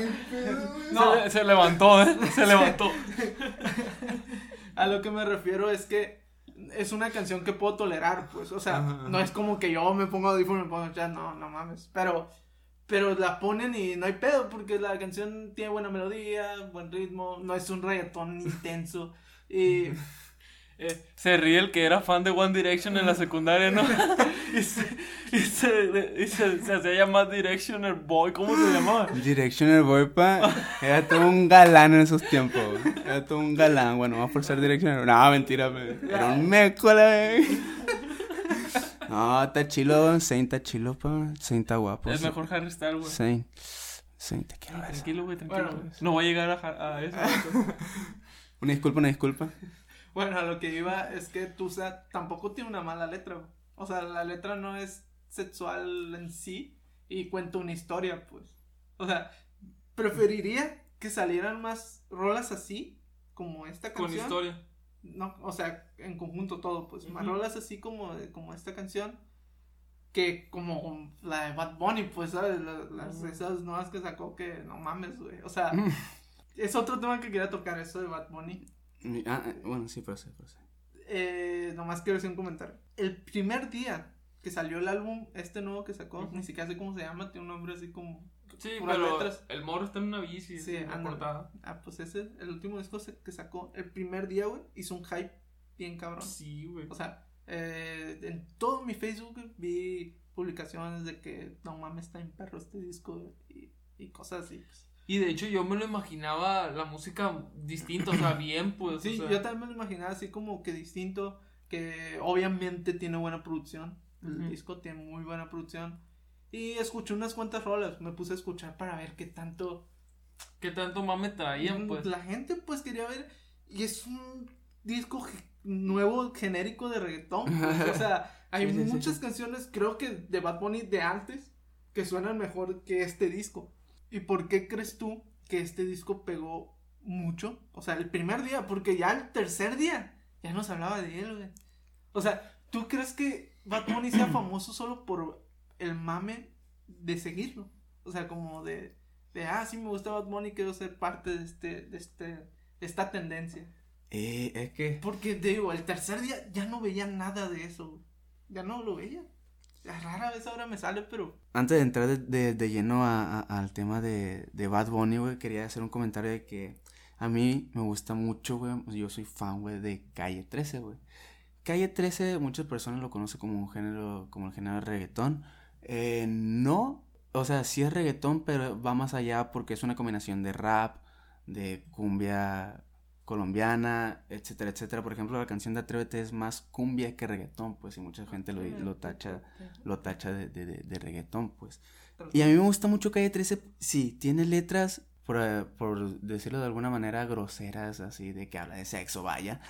No. Se, se levantó, ¿eh? Se levantó. [LAUGHS] A lo que me refiero es que es una canción que puedo tolerar, pues. O sea, Ajá. no es como que yo me pongo audífono y me pongo a escuchar, no, no mames. Pero, pero la ponen y no hay pedo, porque la canción tiene buena melodía, buen ritmo, no es un reggaetón intenso. Y [LAUGHS] Eh, se ríe el que era fan de One Direction en la secundaria, ¿no? [LAUGHS] y se, y se, y se, se hacía llamar Directioner Boy, ¿cómo se llamaba? Directioner Boy, pa, era todo un galán en esos tiempos. Era todo un galán. Bueno, vamos por ser Directioner. No, mentira, me- era un meco, la vez. No, está chilo, Saint está chilo, pa. Saint está guapo. es mejor Harry Styles, güey. Saint. Saint, te quiero ver. Tranquilo, güey, tranquilo. Bueno. no voy a llegar a, a eso. [LAUGHS] Una disculpa, una disculpa. Bueno, a lo que iba es que Tusa tampoco tiene una mala letra. O sea, la letra no es sexual en sí y cuenta una historia, pues. O sea, preferiría que salieran más rolas así, como esta Con canción. historia. No, o sea, en conjunto todo, pues, más rolas así como, como esta canción, que como la de Bad Bunny, pues, ¿sabes? La- las, Ujú. esas nuevas que sacó que no mames, güey. O sea, [LAUGHS] es otro tema que quería tocar, eso de Bad Bunny. Ah, eh, bueno, sí, pero sí, pero sí. Eh, nomás quiero hacer un comentario. El primer día que salió el álbum, este nuevo que sacó, ni siquiera sé cómo se llama, tiene un nombre así como. Sí, pero letras. el morro está en una bici. Sí, portada. Ah, pues ese, el último disco que sacó, el primer día, güey, hizo un hype bien cabrón. Sí, güey. O sea, eh, en todo mi Facebook vi publicaciones de que no mames, está en perro este disco y, y cosas así. pues. Y de hecho yo me lo imaginaba la música distinta, o sea, bien, pues. Sí, o sea, yo también me lo imaginaba así como que distinto, que obviamente tiene buena producción. El disco tiene muy buena producción. Y escuché unas cuantas rolas, me puse a escuchar para ver qué tanto ¿Qué tanto mame traían, pues? la gente pues quería ver. Y es un disco nuevo genérico de reggaetón. pues, o [LAUGHS] sea, hay Sí, sí, sí, muchas sí. canciones, creo que de Bad Bunny de antes, que suenan mejor que este disco. ¿Y por qué crees tú que este disco pegó mucho? O sea, el primer día, porque ya el tercer día ya no se hablaba de él, güey. O sea, ¿tú crees que Bad Bunny sea [CLEARS THROAT] famoso solo por el mame de seguirlo? O sea, como de, de ah, sí me gusta Bad Bunny, quiero ser parte de este, de este, de esta tendencia. Eh, es que. Porque digo, el tercer día ya no veía nada de eso, güey. Ya no lo veía. Rara vez ahora me sale, pero. Antes de entrar de, de- de lleno al tema de, de Bad Bunny, güey, quería hacer un comentario de que a mí me gusta mucho, güey. Yo soy fan, güey, de Calle 13, güey. Calle 13, muchas personas lo conocen como un género, como el género de reggaetón. Eh, no, o sea, sí es reggaetón, pero va más allá porque es una combinación de rap, de cumbia colombiana, etcétera, etcétera. Por ejemplo, la canción de Atrévete es más cumbia que reggaetón, pues, y mucha gente lo, lo tacha lo tacha de, de, reggaetón, pues. Y a mí me gusta mucho Calle 13, sí, tiene letras, por, por decirlo de alguna manera, groseras, así, de que habla de sexo, vaya.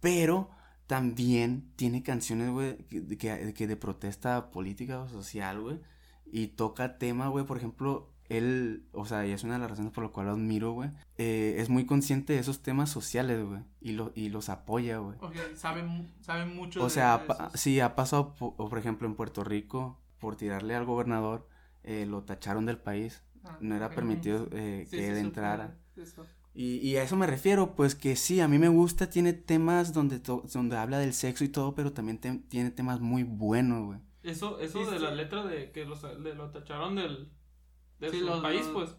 Pero también tiene canciones, güey, que, que, que de protesta política o social, güey. Y toca tema, güey, por ejemplo, él, o sea, y es una de las razones por las cuales lo admiro, güey. eh, es muy consciente de esos temas sociales, güey. Y, lo, y los apoya, güey. Ok, saben, saben mucho O de- sea, sí, ha pasado, po- o por ejemplo, en Puerto Rico, por tirarle al gobernador, eh, lo tacharon del país. Ah, No era permitido eh, Sí, que sí, él entrara. eso. Y, y a eso me refiero, pues que sí, a mí me gusta, tiene temas donde, to- donde habla del sexo y todo, pero también te- tiene temas muy buenos, güey. Eso, eso Sí, de sí. la letra de que los, de lo tacharon del, de Sí, su los- país, los pues.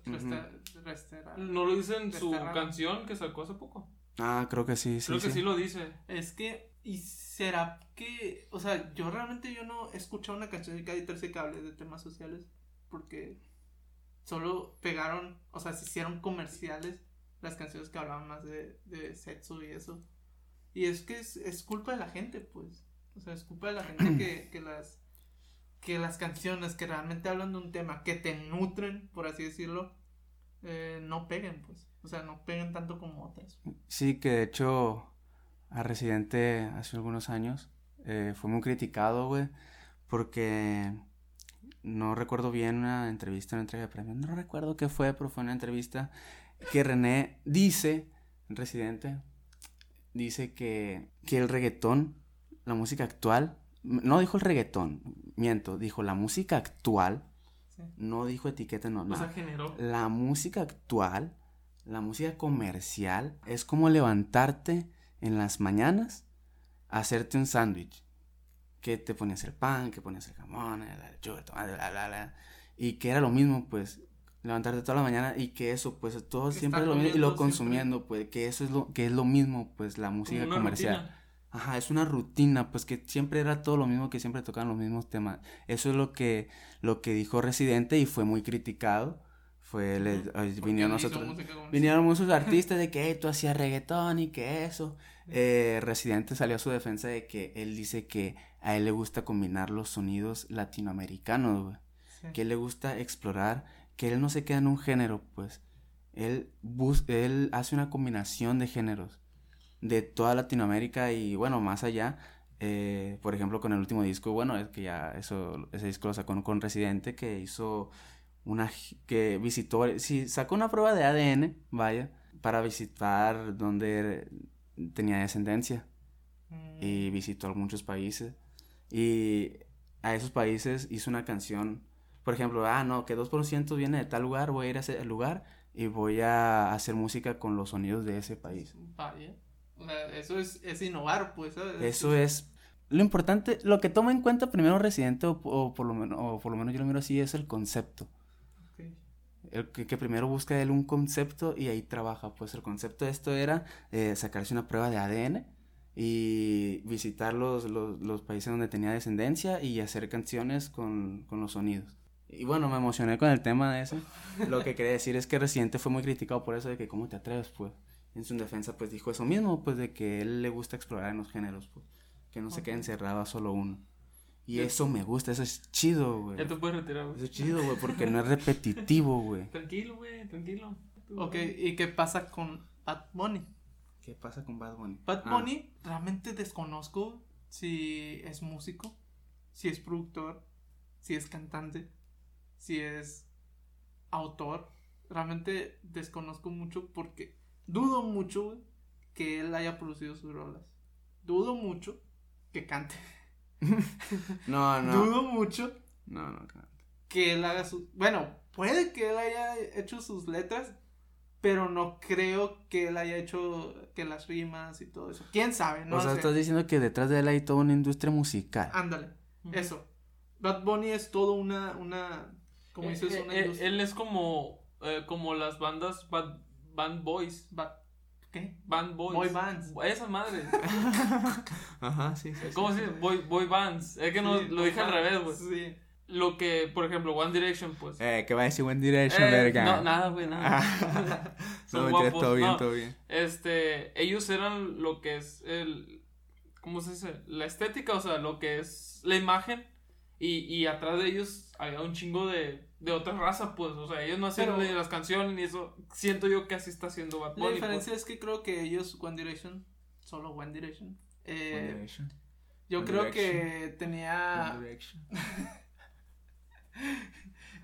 restera- No lo dice en su canción que sacó hace poco. Ah, creo que sí, sí. Creo que sí. sí lo dice. Es que, ¿y será que, o sea, yo realmente yo no he escuchado una canción de Calle 13 que hable de temas sociales porque solo pegaron, o sea, se hicieron comerciales las canciones que hablaban más de, de sexo y eso. Y es que es, es culpa de la gente, pues. O sea, es culpa de la gente que, que las que las canciones que realmente hablan de un tema que te nutren, por así decirlo, eh, no peguen, pues. O sea, no peguen tanto como otras. Sí, que de hecho a Residente hace algunos años eh, fue muy criticado, güey, porque no recuerdo bien una entrevista, una entrega de premios, no recuerdo qué fue, pero fue una entrevista que René dice, Residente, dice que, que el reggaetón, la música actual, no dijo el reggaetón, miento, dijo la música actual, Sí. no dijo etiqueta, no, O sea, nada. generó. La música actual, la música comercial, es como levantarte en las mañanas, hacerte un sándwich. Que te ponías el pan, que ponías el jamón, la lechuga, tomate, bla, bla, bla. Y que era lo mismo, pues, levantarte toda la mañana y que eso, pues, todo Que siempre es lo mismo. Y lo comiendo siempre. consumiendo, pues, que eso es lo, que es lo mismo, pues, la música comercial. rutina. Ajá, es una rutina, pues que siempre era todo lo mismo, que siempre tocaban los mismos temas. Eso es lo que, lo que dijo Residente y fue muy criticado. Fue, le- vinieron nosotros, vinieron muchos artistas de que "Ey, tú hacías reggaetón y que eso. Eh, Residente salió a su defensa de que él dice que a él le gusta combinar los sonidos latinoamericanos, güey. Sí. Que él le gusta explorar, que él no se queda en un género, pues. Él, bus él hace una combinación de géneros de toda Latinoamérica y bueno, más allá. eh, por ejemplo, con el último disco, bueno, es que ya eso, ese disco lo sacó con Residente, que hizo una que visitó, sí, sacó una prueba de ADN, vaya, para visitar donde tenía descendencia Mm, y visitó muchos países y a esos países hizo una canción, por ejemplo, ah, no, que 2% viene de tal lugar, voy a ir a ese lugar y voy a hacer música con los sonidos de ese país. Vaya. O sea, eso es, es innovar, pues. ¿sabes? Eso es lo importante, lo que toma en cuenta primero Residente o, o por lo menos o por lo menos yo lo miro así es el concepto. Ok. El que, que primero busca él un concepto y ahí trabaja. Pues el concepto de esto era eh, sacarse una prueba de ADN y visitar los, los, los países donde tenía descendencia y hacer canciones con, con los sonidos. Y bueno, me emocioné con el tema de eso. Lo que quería decir es que Residente fue muy criticado por eso de que cómo te atreves, pues. En su defensa, pues dijo eso mismo, pues de que él le gusta explorar en los géneros, pues. Que no se quede encerrado a solo uno. Y eso me gusta, eso es chido, güey. Ya te puedes retirar, güey. Eso es chido, güey, porque no es repetitivo, güey. [LAUGHS] Tranquilo, güey, tranquilo. Tú, Ok. ¿y qué pasa con Bad Bunny? ¿Qué pasa con Bad Bunny? Bad Ah, Bunny realmente desconozco si es músico, si es productor, si es cantante, si es autor. Realmente desconozco mucho porque dudo mucho güey, que él haya producido sus rolas. Dudo mucho que cante. [LAUGHS] No, no. Dudo mucho No, no, no. que él haga sus... Bueno, puede que él haya hecho sus letras, pero no creo que él haya hecho que las rimas y todo eso. ¿Quién sabe? No o sea, sé. estás diciendo que detrás de él hay toda una industria musical. Ándale, eso. Bad Bunny es todo una, una, como Eh, dices, eh, una eh, industria. él es como, eh, como las bandas bad, band boys. Ba- ¿Qué? Band boys. Boy bands. Esa madre. [LAUGHS] Ajá, sí, sí. ¿Cómo se dice? Boy, boy bands. Es que no, lo dije al revés, güey. Sí. Lo que, por ejemplo, One Direction, pues. Eh, que va a decir One Direction, Eh, verga. No, nada, güey, nada. [LAUGHS] no, Son mentira, guapos, todo bien, no. todo bien. Este, ellos eran lo que es el, ¿cómo se dice? La estética, o sea, lo que es la imagen. Y, y atrás de ellos había un chingo de, de otra raza, pues. O sea, ellos no hacían Pero- ni las canciones ni eso. Siento yo que así está haciendo Bad La diferencia pues. es que creo que ellos, One Direction, solo One Direction. eh, One Direction. yo One creo Direction. que tenía... One Direction. [LAUGHS]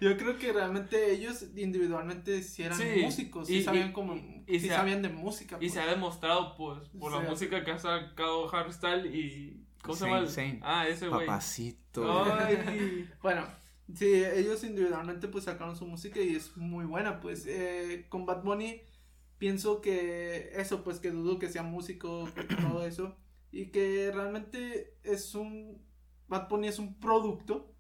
Yo creo que realmente ellos individualmente sí eran Sí, músicos, sí y- sabían como, y- y sí se- sabían de música. Y pues. se ha demostrado, pues, por la Sí. música que ha sacado Harry Styles y. ¿Cómo se llama? Ah, ese güey. Papacito. Ay. [LAUGHS] Bueno, sí, ellos individualmente pues sacaron su música y es muy buena, pues eh, con Bad Bunny pienso que eso, pues que dudo que sea músico, todo [CLEARS THROAT] eso, y que realmente es un, Bad Bunny es un producto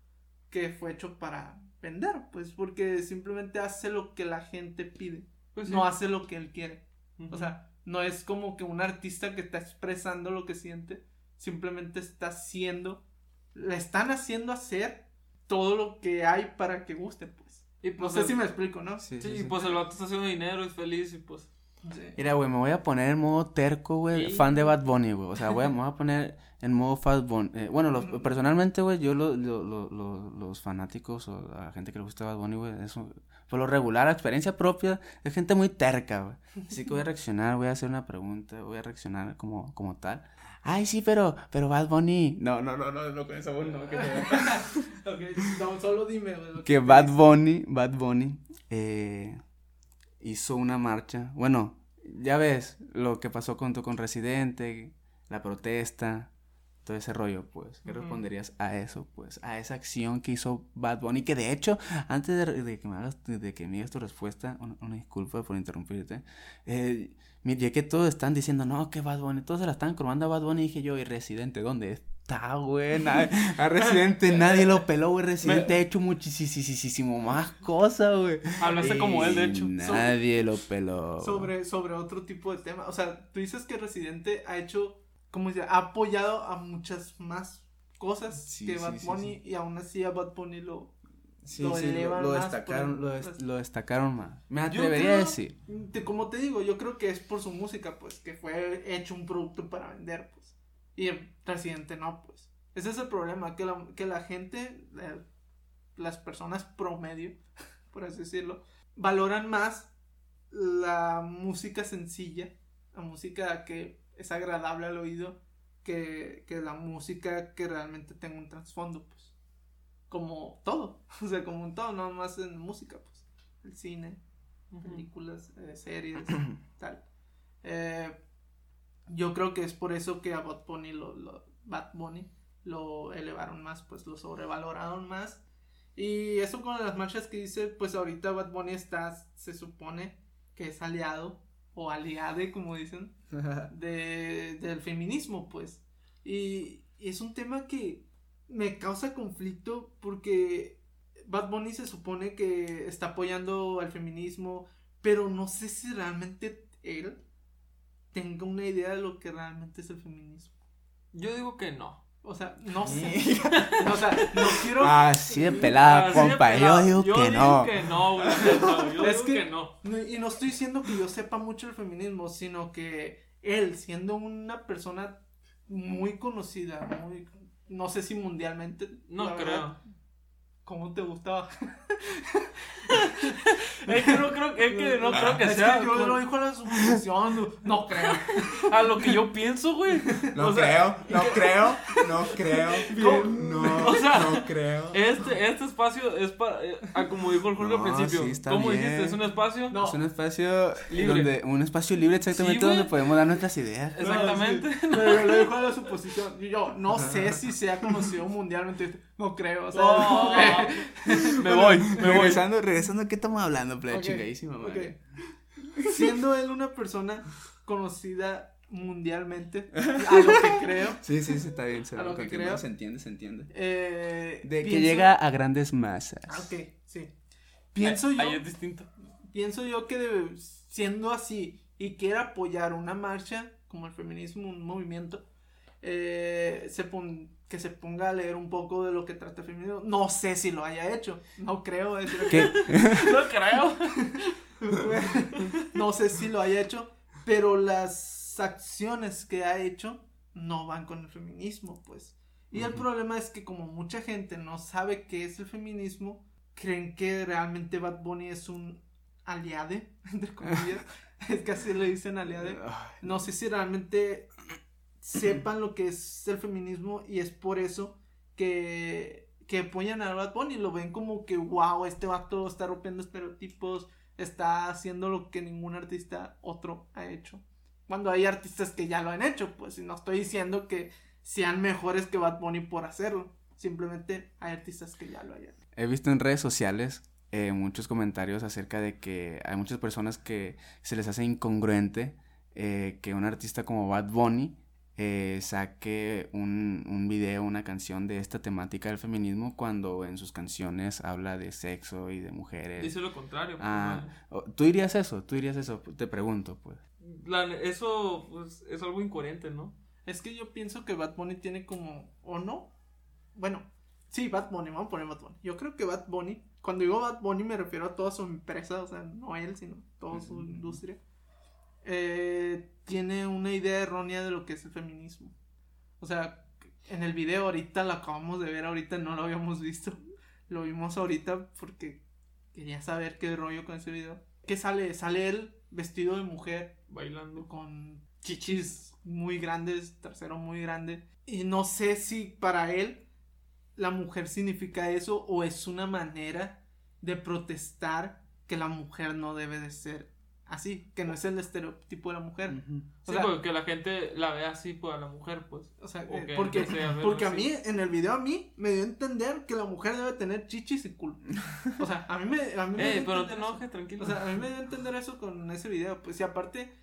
que fue hecho para vender, pues porque simplemente hace lo que la gente pide, Pues sí. no hace lo que él quiere. O sea, no es como que un artista que está expresando lo que siente, simplemente está haciendo, le están haciendo hacer todo lo que hay para que guste, pues. Y No pues sé el- si me explico, ¿no? Sí, Sí, sí, y sí. pues el vato está haciendo dinero, es feliz y pues. Sí. Mira, güey, me voy a poner en modo terco, güey, Sí. fan de Bad Bunny, güey. O sea, voy a, me voy a poner en modo Bad Bunny. Eh, bueno, los, Ujú. personalmente, güey, yo lo- lo- lo- lo- los fanáticos o la gente que le gusta Bad Bunny, güey, eso, por lo regular, la experiencia propia, es gente muy terca, güey. Así que voy a reaccionar, voy a hacer una pregunta, voy a reaccionar como, como tal. Ay, sí, pero, pero Bad Bunny. No, no, no, no, no, con esa voz no, que [LAUGHS] Ok, no, solo dime, lo que que Bad. Bunny, Bad Bunny, eh, hizo una marcha. Bueno, ya ves lo que pasó con, con Residente, la protesta, todo ese rollo, pues. ¿Qué Ujú. responderías a eso, pues? A esa acción que hizo Bad Bunny, que de hecho, antes de, de que me hagas, de que me digas tu respuesta, una, una disculpa por interrumpirte, eh, miré que todos están diciendo, no, que Bad Bunny, todos se la están cromando a Bad Bunny, y dije yo, ¿y Residente dónde está, güey? [LAUGHS] A Residente nadie lo peló, güey, Residente ha hecho muchísimo más cosas, güey. Hablaste como él, de hecho. Nadie lo peló. sobre, sobre otro tipo de tema. O sea, tú dices que Residente ha hecho, como dice, ha apoyado a muchas más cosas Sí, que Bad sí, Bunny y aún así a Bad Bunny lo... Lo sí, lo, elevan lo más destacaron, por- lo, des- lo destacaron más. Me atrevería creo- a decir. te- como te digo, yo creo que es por su música, pues, que fue hecho un producto para vender, pues. Y el Residente no, pues. Ese es el problema, que la, que la gente, eh, las personas promedio, [LAUGHS] por así decirlo, valoran más la música sencilla, la música que es agradable al oído, que, que la música que realmente tenga un trasfondo, pues. como todo, [LAUGHS] o sea, como en todo, no más en música, pues, el cine, películas, eh, series, [CLEARS THROAT] tal. Eh, yo creo que es por eso que a Bad Bunny lo, lo, Bad Bunny lo elevaron más, pues lo sobrevaloraron más. Y eso con las marchas que dice, pues ahorita Bad Bunny está, se supone que es aliado o aliade, como dicen, de, del feminismo, pues. Y, y es un tema que me causa conflicto porque Bad Bunny se supone que está apoyando al feminismo, pero no sé si realmente él tenga una idea de lo que realmente es el feminismo. Yo digo que no. O sea, no sé. [LAUGHS] o sea, no quiero. Así de pelada, Así de compa. pelado. Yo digo que no. que no, güey. Yo [LAUGHS] Es digo que- que no. No, Y no estoy diciendo que yo sepa mucho el feminismo, sino que él, siendo una persona muy conocida, muy, no sé si mundialmente. No la creo. verdad, ¿Cómo te gustaba? [LAUGHS] Es que no creo, es que no creo que es sea que yo con- lo dijo a la suposición, no, creo. a lo que yo pienso, güey. No O sea, creo, no [LAUGHS] creo, no creo. Bien. No, [LAUGHS] O sea, no creo. Este, este espacio es para, eh, ah, como dijo el Jorge No, al principio. sí, está ¿Cómo bien. dijiste? ¿Es un espacio? No. Es un espacio Libre. donde un espacio libre exactamente Sí, donde podemos dar nuestras ideas. Exactamente. No, sí, pero lo dijo a la suposición. Y yo no sé si sea conocido mundialmente. No creo. O sea, Oh, [LAUGHS] me voy, me voy. regresando, regresando, ¿qué estamos hablando, plebe? Ok, Chingadísima, madre. Siendo él una persona conocida mundialmente, [LAUGHS] a lo que creo, Sí, sí, sí, está bien. Se, A lo que creo. se entiende, se entiende. eh, De que llega a grandes masas. Ah, ok, sí. Pienso yo, Ahí es distinto. pienso yo que debe- siendo así y quiera apoyar una marcha como el feminismo, un movimiento, eh, se pon- que se ponga a leer un poco de lo que trata el feminismo. No sé si lo haya hecho, no creo. decir, ¿Qué? [LAUGHS] No creo. no sé si lo haya hecho, pero las acciones que ha hecho no van con el feminismo, pues. Y el problema es que como mucha gente no sabe qué es el feminismo, creen que realmente Bad Bunny es un aliade, [LAUGHS] entre comillas. [LAUGHS] es que así le dicen aliade. No sé si realmente sepan lo que es el feminismo y es por eso que, que apoyan a Bad Bunny. Lo ven como que, wow, este vato está rompiendo estereotipos, está haciendo lo que ningún artista otro ha hecho. Cuando hay artistas que ya lo han hecho, pues, no estoy diciendo que sean mejores que Bad Bunny por hacerlo. Simplemente hay artistas que ya lo hayan. He visto en redes sociales eh, muchos comentarios acerca de que hay muchas personas que se les hace incongruente eh, que un artista como Bad Bunny eh, saque un, un video, una canción de esta temática del feminismo cuando en sus canciones habla de sexo y de mujeres. Dice lo contrario. pues, Ah, ¿Tú dirías eso? ¿Tú dirías eso? Te pregunto, pues. La- eso pues, es algo incoherente, ¿no? Es que yo pienso que Bad Bunny tiene como, o no, bueno, sí, Bad Bunny, vamos a poner Bad Bunny. Yo creo que Bad Bunny, cuando digo Bad Bunny me refiero a toda su empresa, o sea, no él, sino toda su industria, eh, tiene una idea errónea de lo que es el feminismo. O sea, en el video ahorita lo acabamos de ver, ahorita no lo habíamos visto, lo vimos ahorita porque quería saber qué rollo con ese video. ¿Qué sale? Sale él vestido de mujer Bailando. con chichis muy grandes, trasero muy grande. Y no sé si para él la mujer significa eso o es una manera de protestar que la mujer no debe de ser así, que no es el estereotipo de la mujer. O Sí, sea- porque la gente la ve así, pues, a la mujer, pues. O sea, O que porque, a porque a mí, en el video a mí, me dio a entender que la mujer debe tener chichis y culo. O sea, a mí me, a mí me [LAUGHS] Ey, pero no te enojes, tranquilo. O sea, a mí me dio a entender eso con ese video. Pues, y aparte,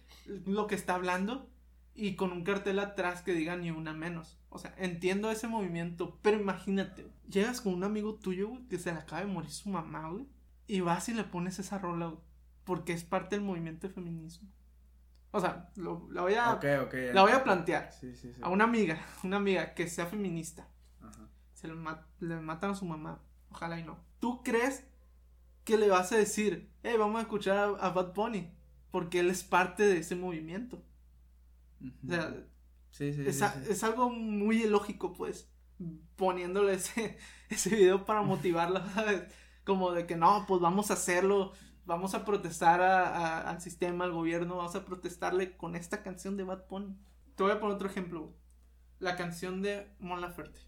lo que está hablando y con un cartel atrás que diga ni una menos. O sea, entiendo ese movimiento, pero imagínate, llegas con un amigo tuyo, güey, que se le acaba de morir su mamá, güey, y vas y le pones esa rola, güey, porque es parte del movimiento de feminismo. O sea, lo, la, voy a, ok. la voy a plantear Sí, sí, sí. a una amiga, [LAUGHS] una amiga que sea feminista Ajá. se le, ma- le matan a su mamá. Ojalá y no. ¿Tú crees que le vas a decir, hey, vamos a escuchar a, a Bad Bunny? Porque él es parte de ese movimiento. O sea, sí, sí, es, sí, a- sí. es algo muy ilógico, pues, poniéndole ese, [LAUGHS] ese video para motivarla, [LAUGHS] ¿sabes? Como de que no, pues vamos a hacerlo, vamos a protestar a- a- al sistema, al gobierno, vamos a protestarle con esta canción de Bad Bunny. Te voy a poner otro ejemplo, la canción de Mon Laferte.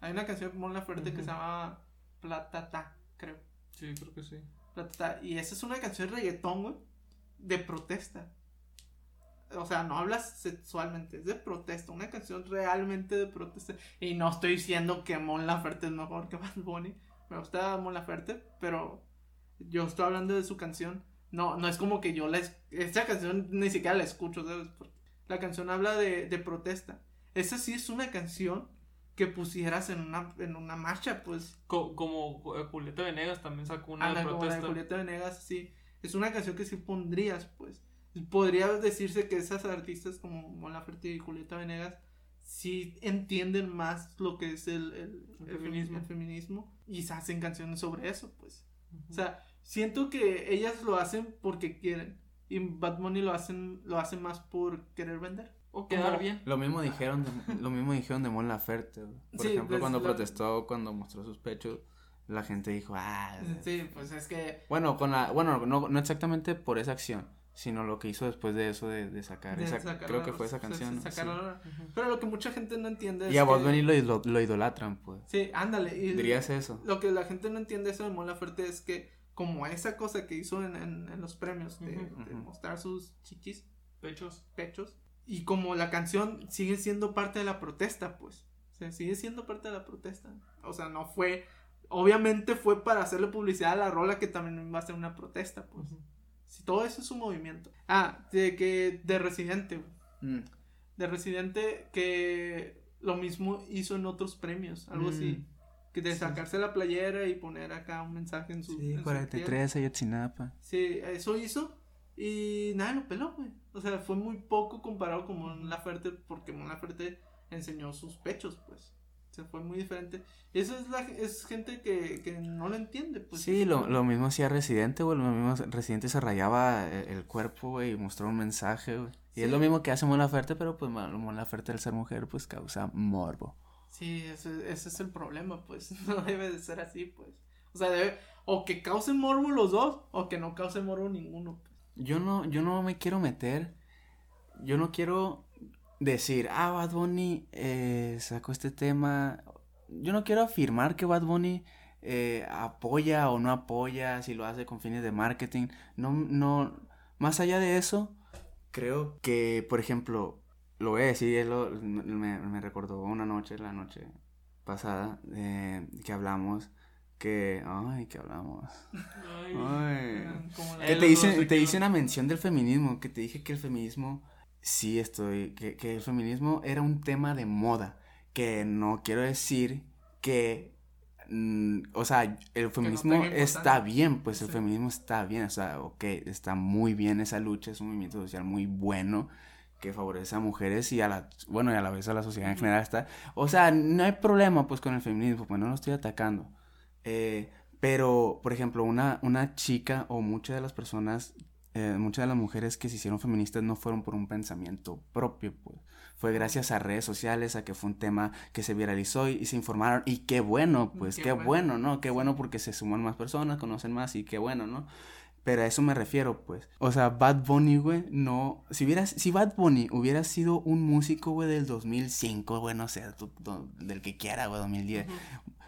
Hay una canción de Mon Laferte que se llama Platata, creo. Sí, creo que sí. Platata. Y esa es una canción de reggaetón, güey, de protesta. O sea, no hablas sexualmente, es de protesta, una canción realmente de protesta. Y no estoy diciendo que Mon Laferte es mejor que Bad Bunny. Me gusta Mon Laferte, pero yo estoy hablando de su canción. No, no es como que yo la... es- Esta canción ni siquiera la escucho, ¿sabes? Porque La canción habla de, de protesta. Esa sí es una canción que pusieras en una, en una marcha, pues. Co- como eh, Julieta Venegas también sacó una de como la de protesta. Julieta Venegas, sí. Es una canción que sí pondrías, pues. Podría decirse que esas artistas como Mon Laferte y Julieta Venegas sí entienden más lo que es el, el, El el feminismo. el feminismo y se hacen canciones sobre eso, pues. O sea, siento que ellas lo hacen porque quieren y Bad Bunny lo hacen lo hacen más por querer vender. o quedar bien. Lo mismo dijeron de, lo mismo dijeron de Mon Laferte, güey. Por Sí, ejemplo, pues, cuando la- protestó, cuando mostró sus pechos, la gente dijo, ah... Sí, pues es que Bueno, con la, bueno, no, no exactamente por esa acción, sino lo que hizo después de eso de, de sacar de esa, sacar creo la- que fue esa sa- canción. Sí. Pero lo que mucha gente no entiende es Y a Bad que- Bunny lo, lo idolatran, pues. Sí, ándale. y- Dirías eso. Lo que la gente no entiende eso de Mon Laferte es que como esa cosa que hizo en, en, en los premios de, mostrar sus chichis, Pechos. pechos, y como la canción sigue siendo parte de la protesta, pues. O sea, sigue siendo parte de la protesta. O sea, no fue... Obviamente fue para hacerle publicidad a la rola que también va a ser una protesta, pues. Si todo eso es un movimiento. Ah, de que de Residente. Mm. De Residente que lo mismo hizo en otros premios, algo así. Que de Sí. sacarse la playera y poner acá un mensaje en su. Sí, en su 43 Ayotzinapa. Sí, eso hizo. Y nadie lo peló, güey. O sea, fue muy poco comparado con Mon Laferte, porque Mon Laferte enseñó sus pechos, pues. O sea, fue muy diferente. Y eso es, la, es gente que, que no lo entiende, pues. Sí, lo, lo mismo hacía Residente, güey. Lo mismo Residente se rayaba el, el cuerpo, güey, y mostró un mensaje, güey. Y es lo mismo que hace Mon Laferte, pero pues Mon Laferte al ser mujer, pues causa morbo. Sí, ese, ese es el problema, pues. [LAUGHS] No debe de ser así, pues. O sea, debe. O que causen morbo los dos, o que no causen morbo ninguno. pues. Yo no, yo no me quiero meter. Yo no quiero decir, ah, Bad Bunny eh, sacó este tema. Yo no quiero afirmar que Bad Bunny eh, apoya o no apoya, si lo hace con fines de marketing. No, no, más allá de eso, creo que, por ejemplo, lo voy a decir, lo- me, me recordó una noche, la noche pasada, eh, que hablamos, que, ay, que hablamos. Ay. Ay. Que te hice, te hice una mención del feminismo, que te dije que el feminismo, sí estoy, que, que el feminismo era un tema de moda, que no quiero decir que, mm, o sea, el feminismo está bien, pues el feminismo está bien, o sea, ok, está muy bien esa lucha, es un movimiento social muy bueno que favorece a mujeres y a la, bueno, y a la vez a la sociedad en general está, o sea, no hay problema pues con el feminismo, pues no lo estoy atacando, eh, pero, por ejemplo, una, una chica o muchas de las personas, eh, muchas de las mujeres que se hicieron feministas no fueron por un pensamiento propio, pues. Fue gracias a redes sociales, a que fue un tema que se viralizó y, y se informaron. Y qué bueno, pues, Qué qué, bueno. bueno. ¿no? Qué bueno porque se suman más personas, conocen más y qué bueno, ¿no? Pero a eso me refiero, pues. O sea, Bad Bunny, güey, no... Si, hubiera, si Bad Bunny hubiera sido un músico, güey, del 2005, güey, no sé, tú- tú- del que quiera, güey, 2010. Ujú.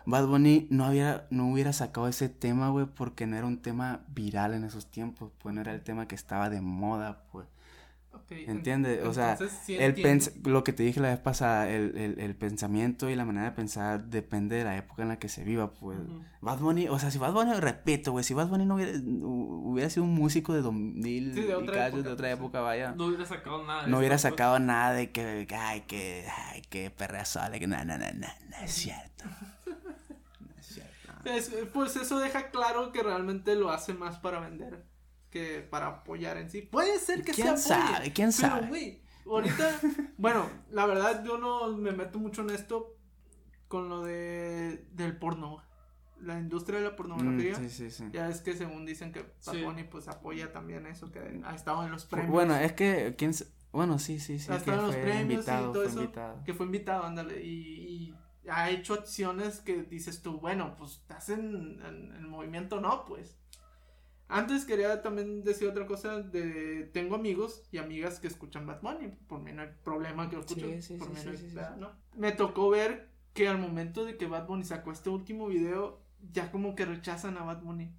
Bad Bunny no, había, no hubiera sacado ese tema, güey, porque no era un tema viral en esos tiempos, pues no era el tema que estaba de moda, pues. Ok, ¿Entiendes? O sea, sí El pens- lo que te dije la vez pasada, el, el, el pensamiento y la manera de pensar depende de la época en la que se viva, pues. Bad Bunny, o sea, si Bad Bunny, repito, güey, si Bad Bunny no hubiera, hu- hubiera sido un músico de 2000 Sí, de y otra cachos, época, de otra época, vaya. No hubiera sacado nada. de No hubiera pues. sacado nada de que, ay, que, ay, que perrea sola, que no, no, no, no, no es cierto. [LAUGHS] No es cierto. Es- pues eso deja claro que realmente lo hace más para vender que para apoyar en sí. Puede ser que ¿Quién se apoye, sabe? ¿Quién pero, sabe? güey, ahorita, bueno, la verdad yo no me meto mucho en esto con lo de del porno. La industria de la Mm, pornografía. sí, sí, sí. Ya es que según dicen que. Bunny pues apoya también eso que ha estado en los premios. Bueno, es que, ¿quién Bueno, sí, sí, sí. ha estado en los premios invitado, y todo eso. invitado. Que fue invitado, ándale. Y, y ha hecho acciones que dices tú, bueno, pues estás en, en, en movimiento, no, pues. Antes quería también decir otra cosa de tengo amigos y amigas que escuchan Bad Bunny, por mí no hay problema que lo escuchen, Sí, sí, por sí, mí sí, no hay sí, sí, pedo, sí. ¿no? Me tocó ver que al momento de que Bad Bunny sacó este último video ya como que rechazan a Bad Bunny.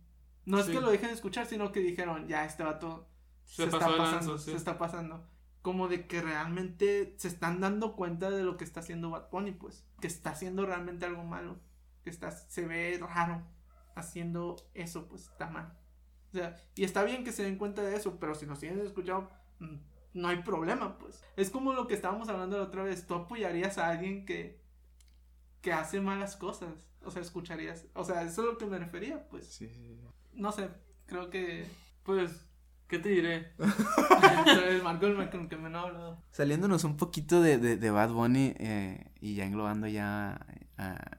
No es que lo dejen de escuchar, sino que dijeron, ya este vato Se se, está pasando, sí. se está pasando. Como de que realmente se están dando cuenta de lo que está haciendo Bad Bunny, pues. Que está haciendo realmente algo malo. Que está, se ve raro haciendo eso, pues está mal. O sea, y está bien que se den cuenta de eso, pero si lo siguen escuchando, mm, no hay problema, pues. Es como lo que estábamos hablando la otra vez. Tú apoyarías a alguien que, que hace malas cosas. O sea, escucharías. O sea, eso es lo que me refería, pues. Sí, sí, sí. No sé, creo que Pues, ¿qué te diré? [LAUGHS] el Marco el con el que me han hablado. Saliéndonos un poquito de, de, de Bad Bunny eh, y ya englobando ya, a-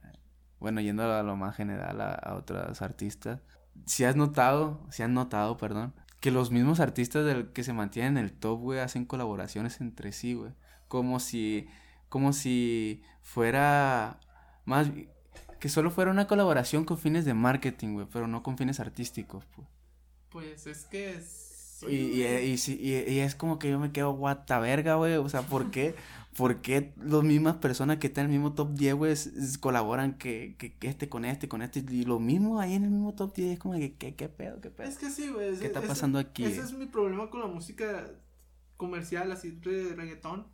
bueno, yendo a lo más general a, a otros artistas, si has notado, si han notado, perdón, que los mismos artistas del que se mantienen en el top, güey, hacen colaboraciones entre sí, güey, como si, como si fuera más, que solo fuera una colaboración con fines de marketing, güey, pero no con fines artísticos, pues. Pues es que. Sí, Y, y, y, sí, y- y es como que yo me quedo guata verga, güey. O sea, ¿por qué? [LAUGHS] ¿Por qué las mismas personas que están en el mismo top 10, güey, colaboran que, que, que este con este, con este? Y lo mismo ahí en el mismo top 10 es como que, ¿qué, qué pedo, qué pedo? Es que sí, güey. ¿Qué está pasando aquí? Ese es mi problema con la música comercial, así de reggaetón.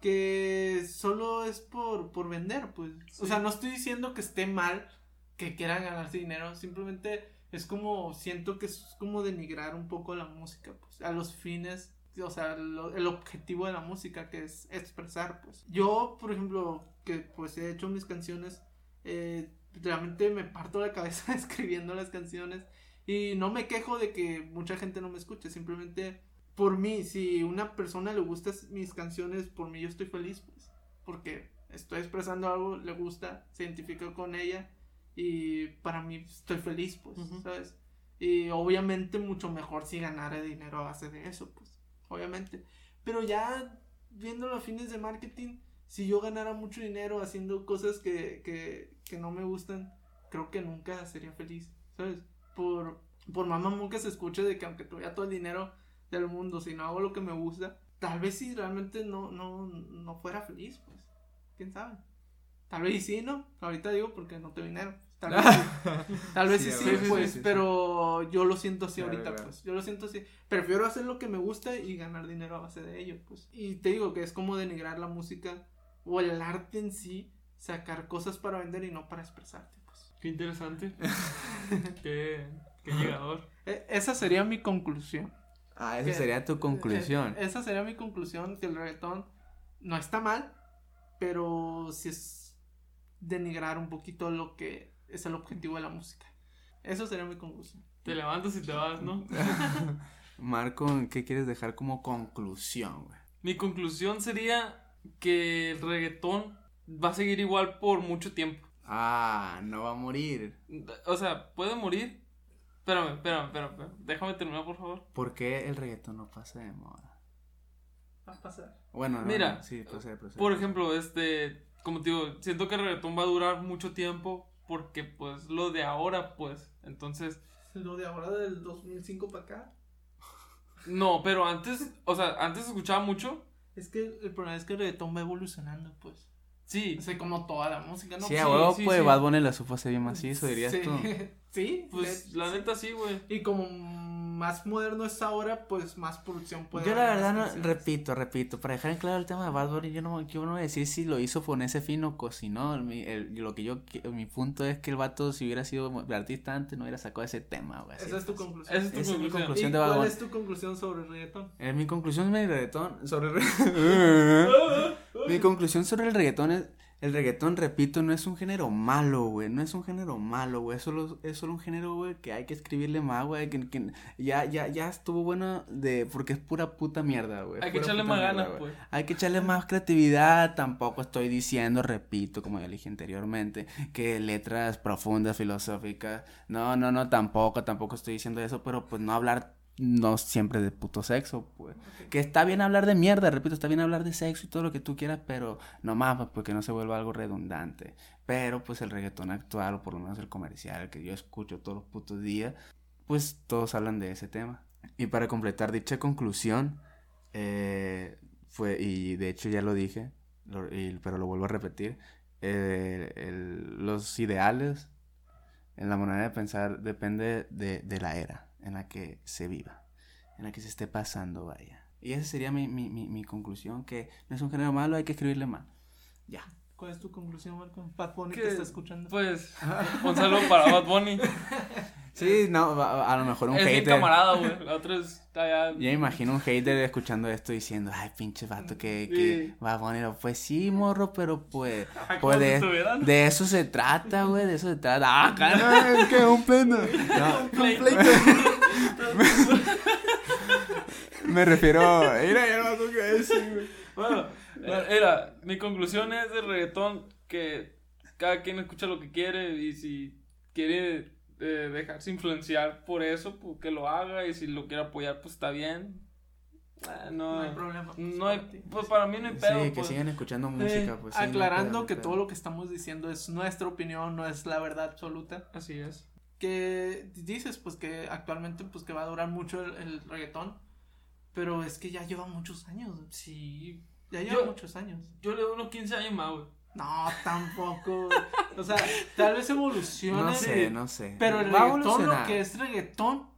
Que solo es por, por vender, pues. O sea, no estoy diciendo que esté mal que quieran ganarse dinero. Simplemente es como. Siento que es como denigrar un poco la música, pues. A los fines. O sea, el objetivo de la música, que es expresar, pues. Yo, por ejemplo, que pues he hecho mis canciones. eh, realmente me parto la cabeza [LAUGHS] escribiendo las canciones. Y no me quejo de que mucha gente no me escuche, simplemente por mí, si una persona le gustan mis canciones, por mí yo estoy feliz, pues, porque estoy expresando algo, le gusta, se identifica con ella y para mí estoy feliz, pues, Ujú. ¿sabes? Y obviamente mucho mejor si ganara dinero a base de eso, pues, obviamente. Pero ya viéndolo a fines de marketing, si yo ganara mucho dinero haciendo cosas que, que, que no me gustan, creo que nunca sería feliz, ¿sabes? Por, por mamón que se escuche de que aunque tuviera todo el dinero del mundo, si no hago lo que me gusta, tal vez si realmente no, no, no fuera feliz, pues, quién sabe. Tal vez sí, ¿no? Ahorita digo porque no tengo dinero. Tal vez sí, [LAUGHS] tal vez sí, Sí, pues, sí, sí. pero yo lo siento así Claro, ahorita, claro. pues. Yo lo siento así. Prefiero hacer lo que me gusta y ganar dinero a base de ello, pues. Y te digo que es como denigrar la música o el arte en sí, sacar cosas para vender y no para expresarte, pues. Qué interesante. [LAUGHS] qué, qué llegador. E- esa sería mi conclusión. Ah, Que- esa sería tu conclusión. Eh, esa sería mi conclusión, que el reggaetón no está mal, pero sí es denigrar un poquito lo que es el objetivo de la música. Eso sería mi conclusión. Te levantas y te vas, ¿no? [LAUGHS] Marco, ¿qué quieres dejar como conclusión, güey? Mi conclusión sería que el reggaetón va a seguir igual por mucho tiempo. Ah, no va a morir. O sea, puede morir. Espérame, espérame, espérame. espérame. Déjame terminar, por favor. ¿Por qué el reggaetón no pasa de moda? Va a pasar. Bueno, no, Mira, no, sí, procede, procede. Por ejemplo, este, como te digo, siento que el reggaetón va a durar mucho tiempo porque pues lo de ahora, pues, entonces, Lo de ahora del 2005 para acá. no, pero antes, o sea, antes se escuchaba mucho, Es que el problema es que el reggaetón va evolucionando, pues. sí, O sea, como toda la música, ¿no? Sí, a sí, huevo, sí, pues sí. Bad Bunny la supo hacer bien macizo, dirías sí. tú. [LAUGHS] sí, pues de- la sí. neta sí, güey. Y como más moderno es ahora, pues más producción puede Yo la verdad, no, repito, repito, para dejar en claro el tema de Bad Bunny, yo no, yo no voy a decir si lo hizo con ese fin o cocinó. Mi, el- lo que yo, mi punto es que el vato, si hubiera sido artista antes, no hubiera sacado ese tema, güey. Esa es tu conclusión. Esa es tu Esa es mi conclusión. conclusión ¿Y de Bad cuál Bunny. es tu conclusión sobre el reggaetón? Eh, mi conclusión sobre el reggaetón, sobre el re- [LAUGHS] [LAUGHS] Mi conclusión sobre el reggaetón es, el reggaetón, repito, no es un género malo, güey, no es un género malo, güey, es solo, es solo un género, güey, que hay que escribirle más, güey, que, que ya, ya, ya estuvo bueno de, porque es pura puta mierda, güey. Hay que echarle más ganas, güey. pues. Hay que echarle más creatividad, tampoco estoy diciendo, repito, como ya dije anteriormente, que letras profundas, filosóficas, no, no, no, tampoco, tampoco estoy diciendo eso, pero pues no hablar no siempre de puto sexo, pues. Que está bien hablar de mierda, repito, está bien hablar de sexo y todo lo que tú quieras, pero no más, pues, porque no se vuelva algo redundante. Pero pues el reggaetón actual, o por lo menos el comercial, que yo escucho todos los putos días, pues todos hablan de ese tema. Y para completar dicha conclusión, eh, fue, y de hecho ya lo dije, pero lo vuelvo a repetir, eh, los ideales la manera de pensar depende de, de la era en la que se viva, en la que se esté pasando, vaya. Y esa sería mi, mi, mi, conclusión, que no es un género malo, hay que escribirle mal. Ya. ¿Cuál es tu conclusión, Marco? Bad Bunny Que, te está escuchando. Pues, [LAUGHS] un saludo para Bad Bunny. Sí, no, a, a lo mejor un es hater. camarada, güey. La otra es, está allá. Yo me imagino un hater escuchando esto diciendo, ay, pinche vato, que, que Sí. va a poner, pues sí, morro, pero pues, [LAUGHS] pues de, estuvieran. de eso se trata, güey, de eso se trata. Ah, [LAUGHS] no, es que un pleno. No, Pleito. me refiero, mira, ya no me acuerdo qué decir, güey. Bueno, eh, era, mi conclusión es de reggaetón que cada quien escucha lo que quiere y si quiere eh, dejarse influenciar por eso, pues que lo haga y si lo quiere apoyar, pues está bien. Ah, no, No hay problema, pues, no hay- para ti. pues para mí no hay pedo. Sí, que pues. sigan escuchando música, pues. sí, no hay Aclarando pedo, no que hay pedo. todo lo que estamos diciendo es nuestra opinión, no es la verdad absoluta. Así es. Que dices, pues que actualmente pues que va a durar mucho el, el reggaetón, pero es que ya lleva muchos años, Sí. Ya lleva Yo- muchos años. Yo le doy unos 15 años más, güey. No, tampoco. [LAUGHS] o sea, tal vez evolucione. No sé, no sé. Pero el Va reggaetón, lo que es reggaetón,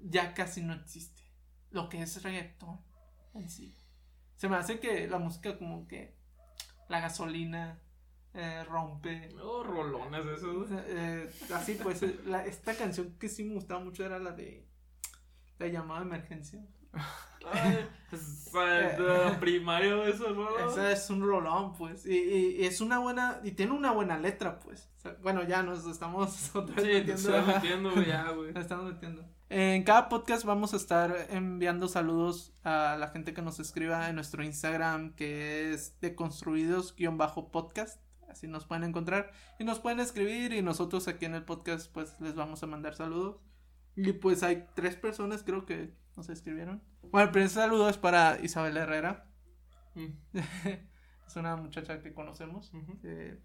ya casi no existe. Lo que es reggaetón en sí. Se me hace que la música como que la gasolina eh, rompe. Oh, rolones O esos. sea, eh, así pues, eh, la- esta canción que sí me gustaba mucho era la de la llamada de emergencia. Ay, [LAUGHS] es, eh, de primario eso, ¿no? Esa es un rolón, pues. Y, y- y es una buena. Y tiene una buena letra, pues. O sea, bueno, ya nos estamos [LAUGHS] otra vez Sí, metiendo. metiendo, ya, güey. [LAUGHS] Nos estamos metiendo. En cada podcast vamos a estar enviando saludos a la gente que nos escriba en nuestro Instagram, que es deconstruidos-podcast. Así nos pueden encontrar. Y nos pueden escribir y nosotros aquí en el podcast pues les vamos a mandar saludos. Y pues hay tres personas creo que nos escribieron. Bueno, el primer saludo es para Isabel Herrera. Mm, [LAUGHS] es una muchacha que conocemos. Eh,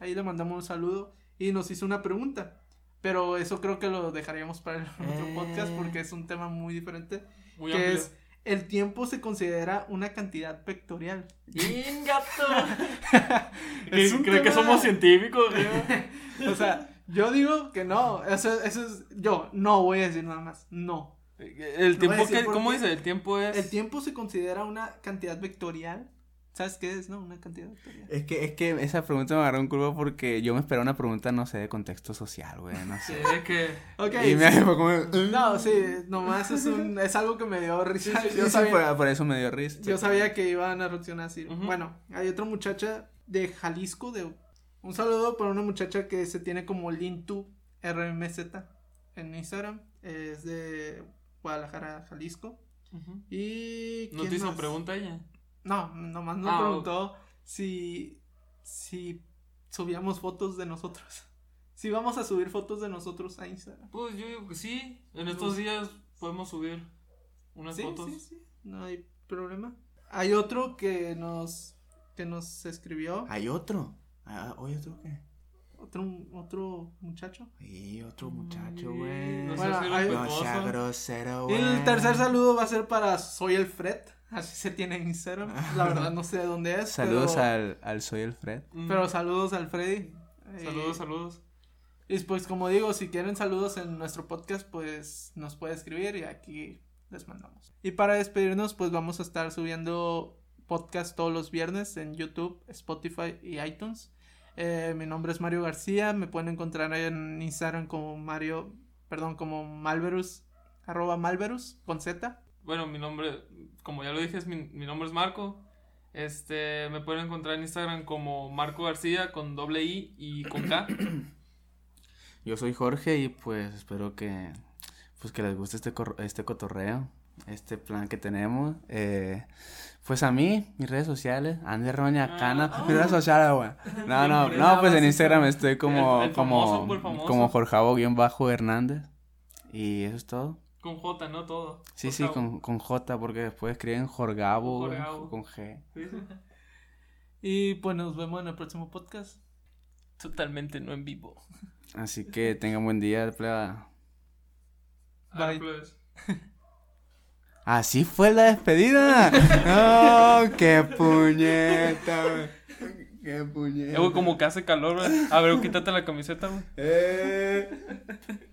ahí le mandamos un saludo y nos hizo una pregunta. Pero eso creo que lo dejaríamos para el otro Eh. podcast porque es un tema muy diferente. Muy que amplio. es, el tiempo se considera una cantidad vectorial. ¡Ingato! [LAUGHS] Es un ¿Cree que somos científicos? [LAUGHS] O sea, yo digo que no. Eso, eso es, yo no voy a decir nada más. No. El tiempo que, ¿cómo dice? El tiempo es. El tiempo se considera una cantidad vectorial. ¿Sabes qué es, no? Una cantidad vectorial. Es que, es que esa pregunta me agarró un curvo porque yo me esperaba una pregunta, no sé, de contexto social, güey, no Sí, sé. es que. Ok. Y me sí. fue como... No, sí, nomás es un, es algo que me dio risa. Sí, sí, Yo sí, sabía- por, por eso me dio risa. Yo sabía que iban a reaccionar así. Bueno, hay otra muchacha de Jalisco, de un saludo para una muchacha que se tiene como Lintu RMZ en Instagram. Es de Guadalajara, Jalisco. Y ¿No ¿quién te hizo más? pregunta ella? No, nomás nos Ah, preguntó si si subíamos fotos de nosotros. [LAUGHS] Si vamos a subir fotos de nosotros a Instagram. Pues yo digo que sí. En estos días podemos subir unas Sí, fotos. sí, sí, no hay problema. Hay otro que nos que nos escribió. Hay otro. Ah, ¿Oye otro qué? Otro, otro muchacho. Y otro muchacho, güey. No Bueno, hay- No sea grosero, güey. el tercer saludo va a ser para Soy el Fred. Así se tiene en Instagram. La [LAUGHS] verdad no sé de dónde es. Saludos pero, al, al Soy el Fred. Mm. Pero saludos al Freddy. Saludos, Eh, saludos. Y pues como digo, si quieren saludos en nuestro podcast, pues nos puede escribir y aquí les mandamos. Y para despedirnos, pues vamos a estar subiendo podcast todos los viernes en YouTube, Spotify y iTunes. Eh, mi nombre es Mario García, me pueden encontrar en Instagram como Mario, perdón, como Malverus, arroba Malverus con Z. Bueno, mi nombre, como ya lo dije, es mi, mi nombre es Marco. Este, me pueden encontrar en Instagram como Marco García con doble I y con K. Yo soy Jorge y pues espero que pues que les guste este cor- este cotorreo, este plan que tenemos. Eh, pues a mí, mis redes sociales, Ander Roña Cana, Ah. mis redes sociales, güey. No, no, [LAUGHS] no, pues en. Instagram estoy como El- el famoso, como famoso. como Jorjavo Hernández. Y eso es todo. Con J, ¿no? Todo. Sí, sí, con, con J, porque después escriben Jorgabo, Jorgabo. con G. Sí, sí. Y pues nos vemos en el próximo podcast. Totalmente no en vivo. Así que tengan buen día, pleba. Bye. Ah, pues. [LAUGHS] Así fue la despedida. No, [LAUGHS] qué puñeta, güey. Qué puñeta. Eh, güey, como que hace calor, güey. A ver, quítate la camiseta, güey. Eh.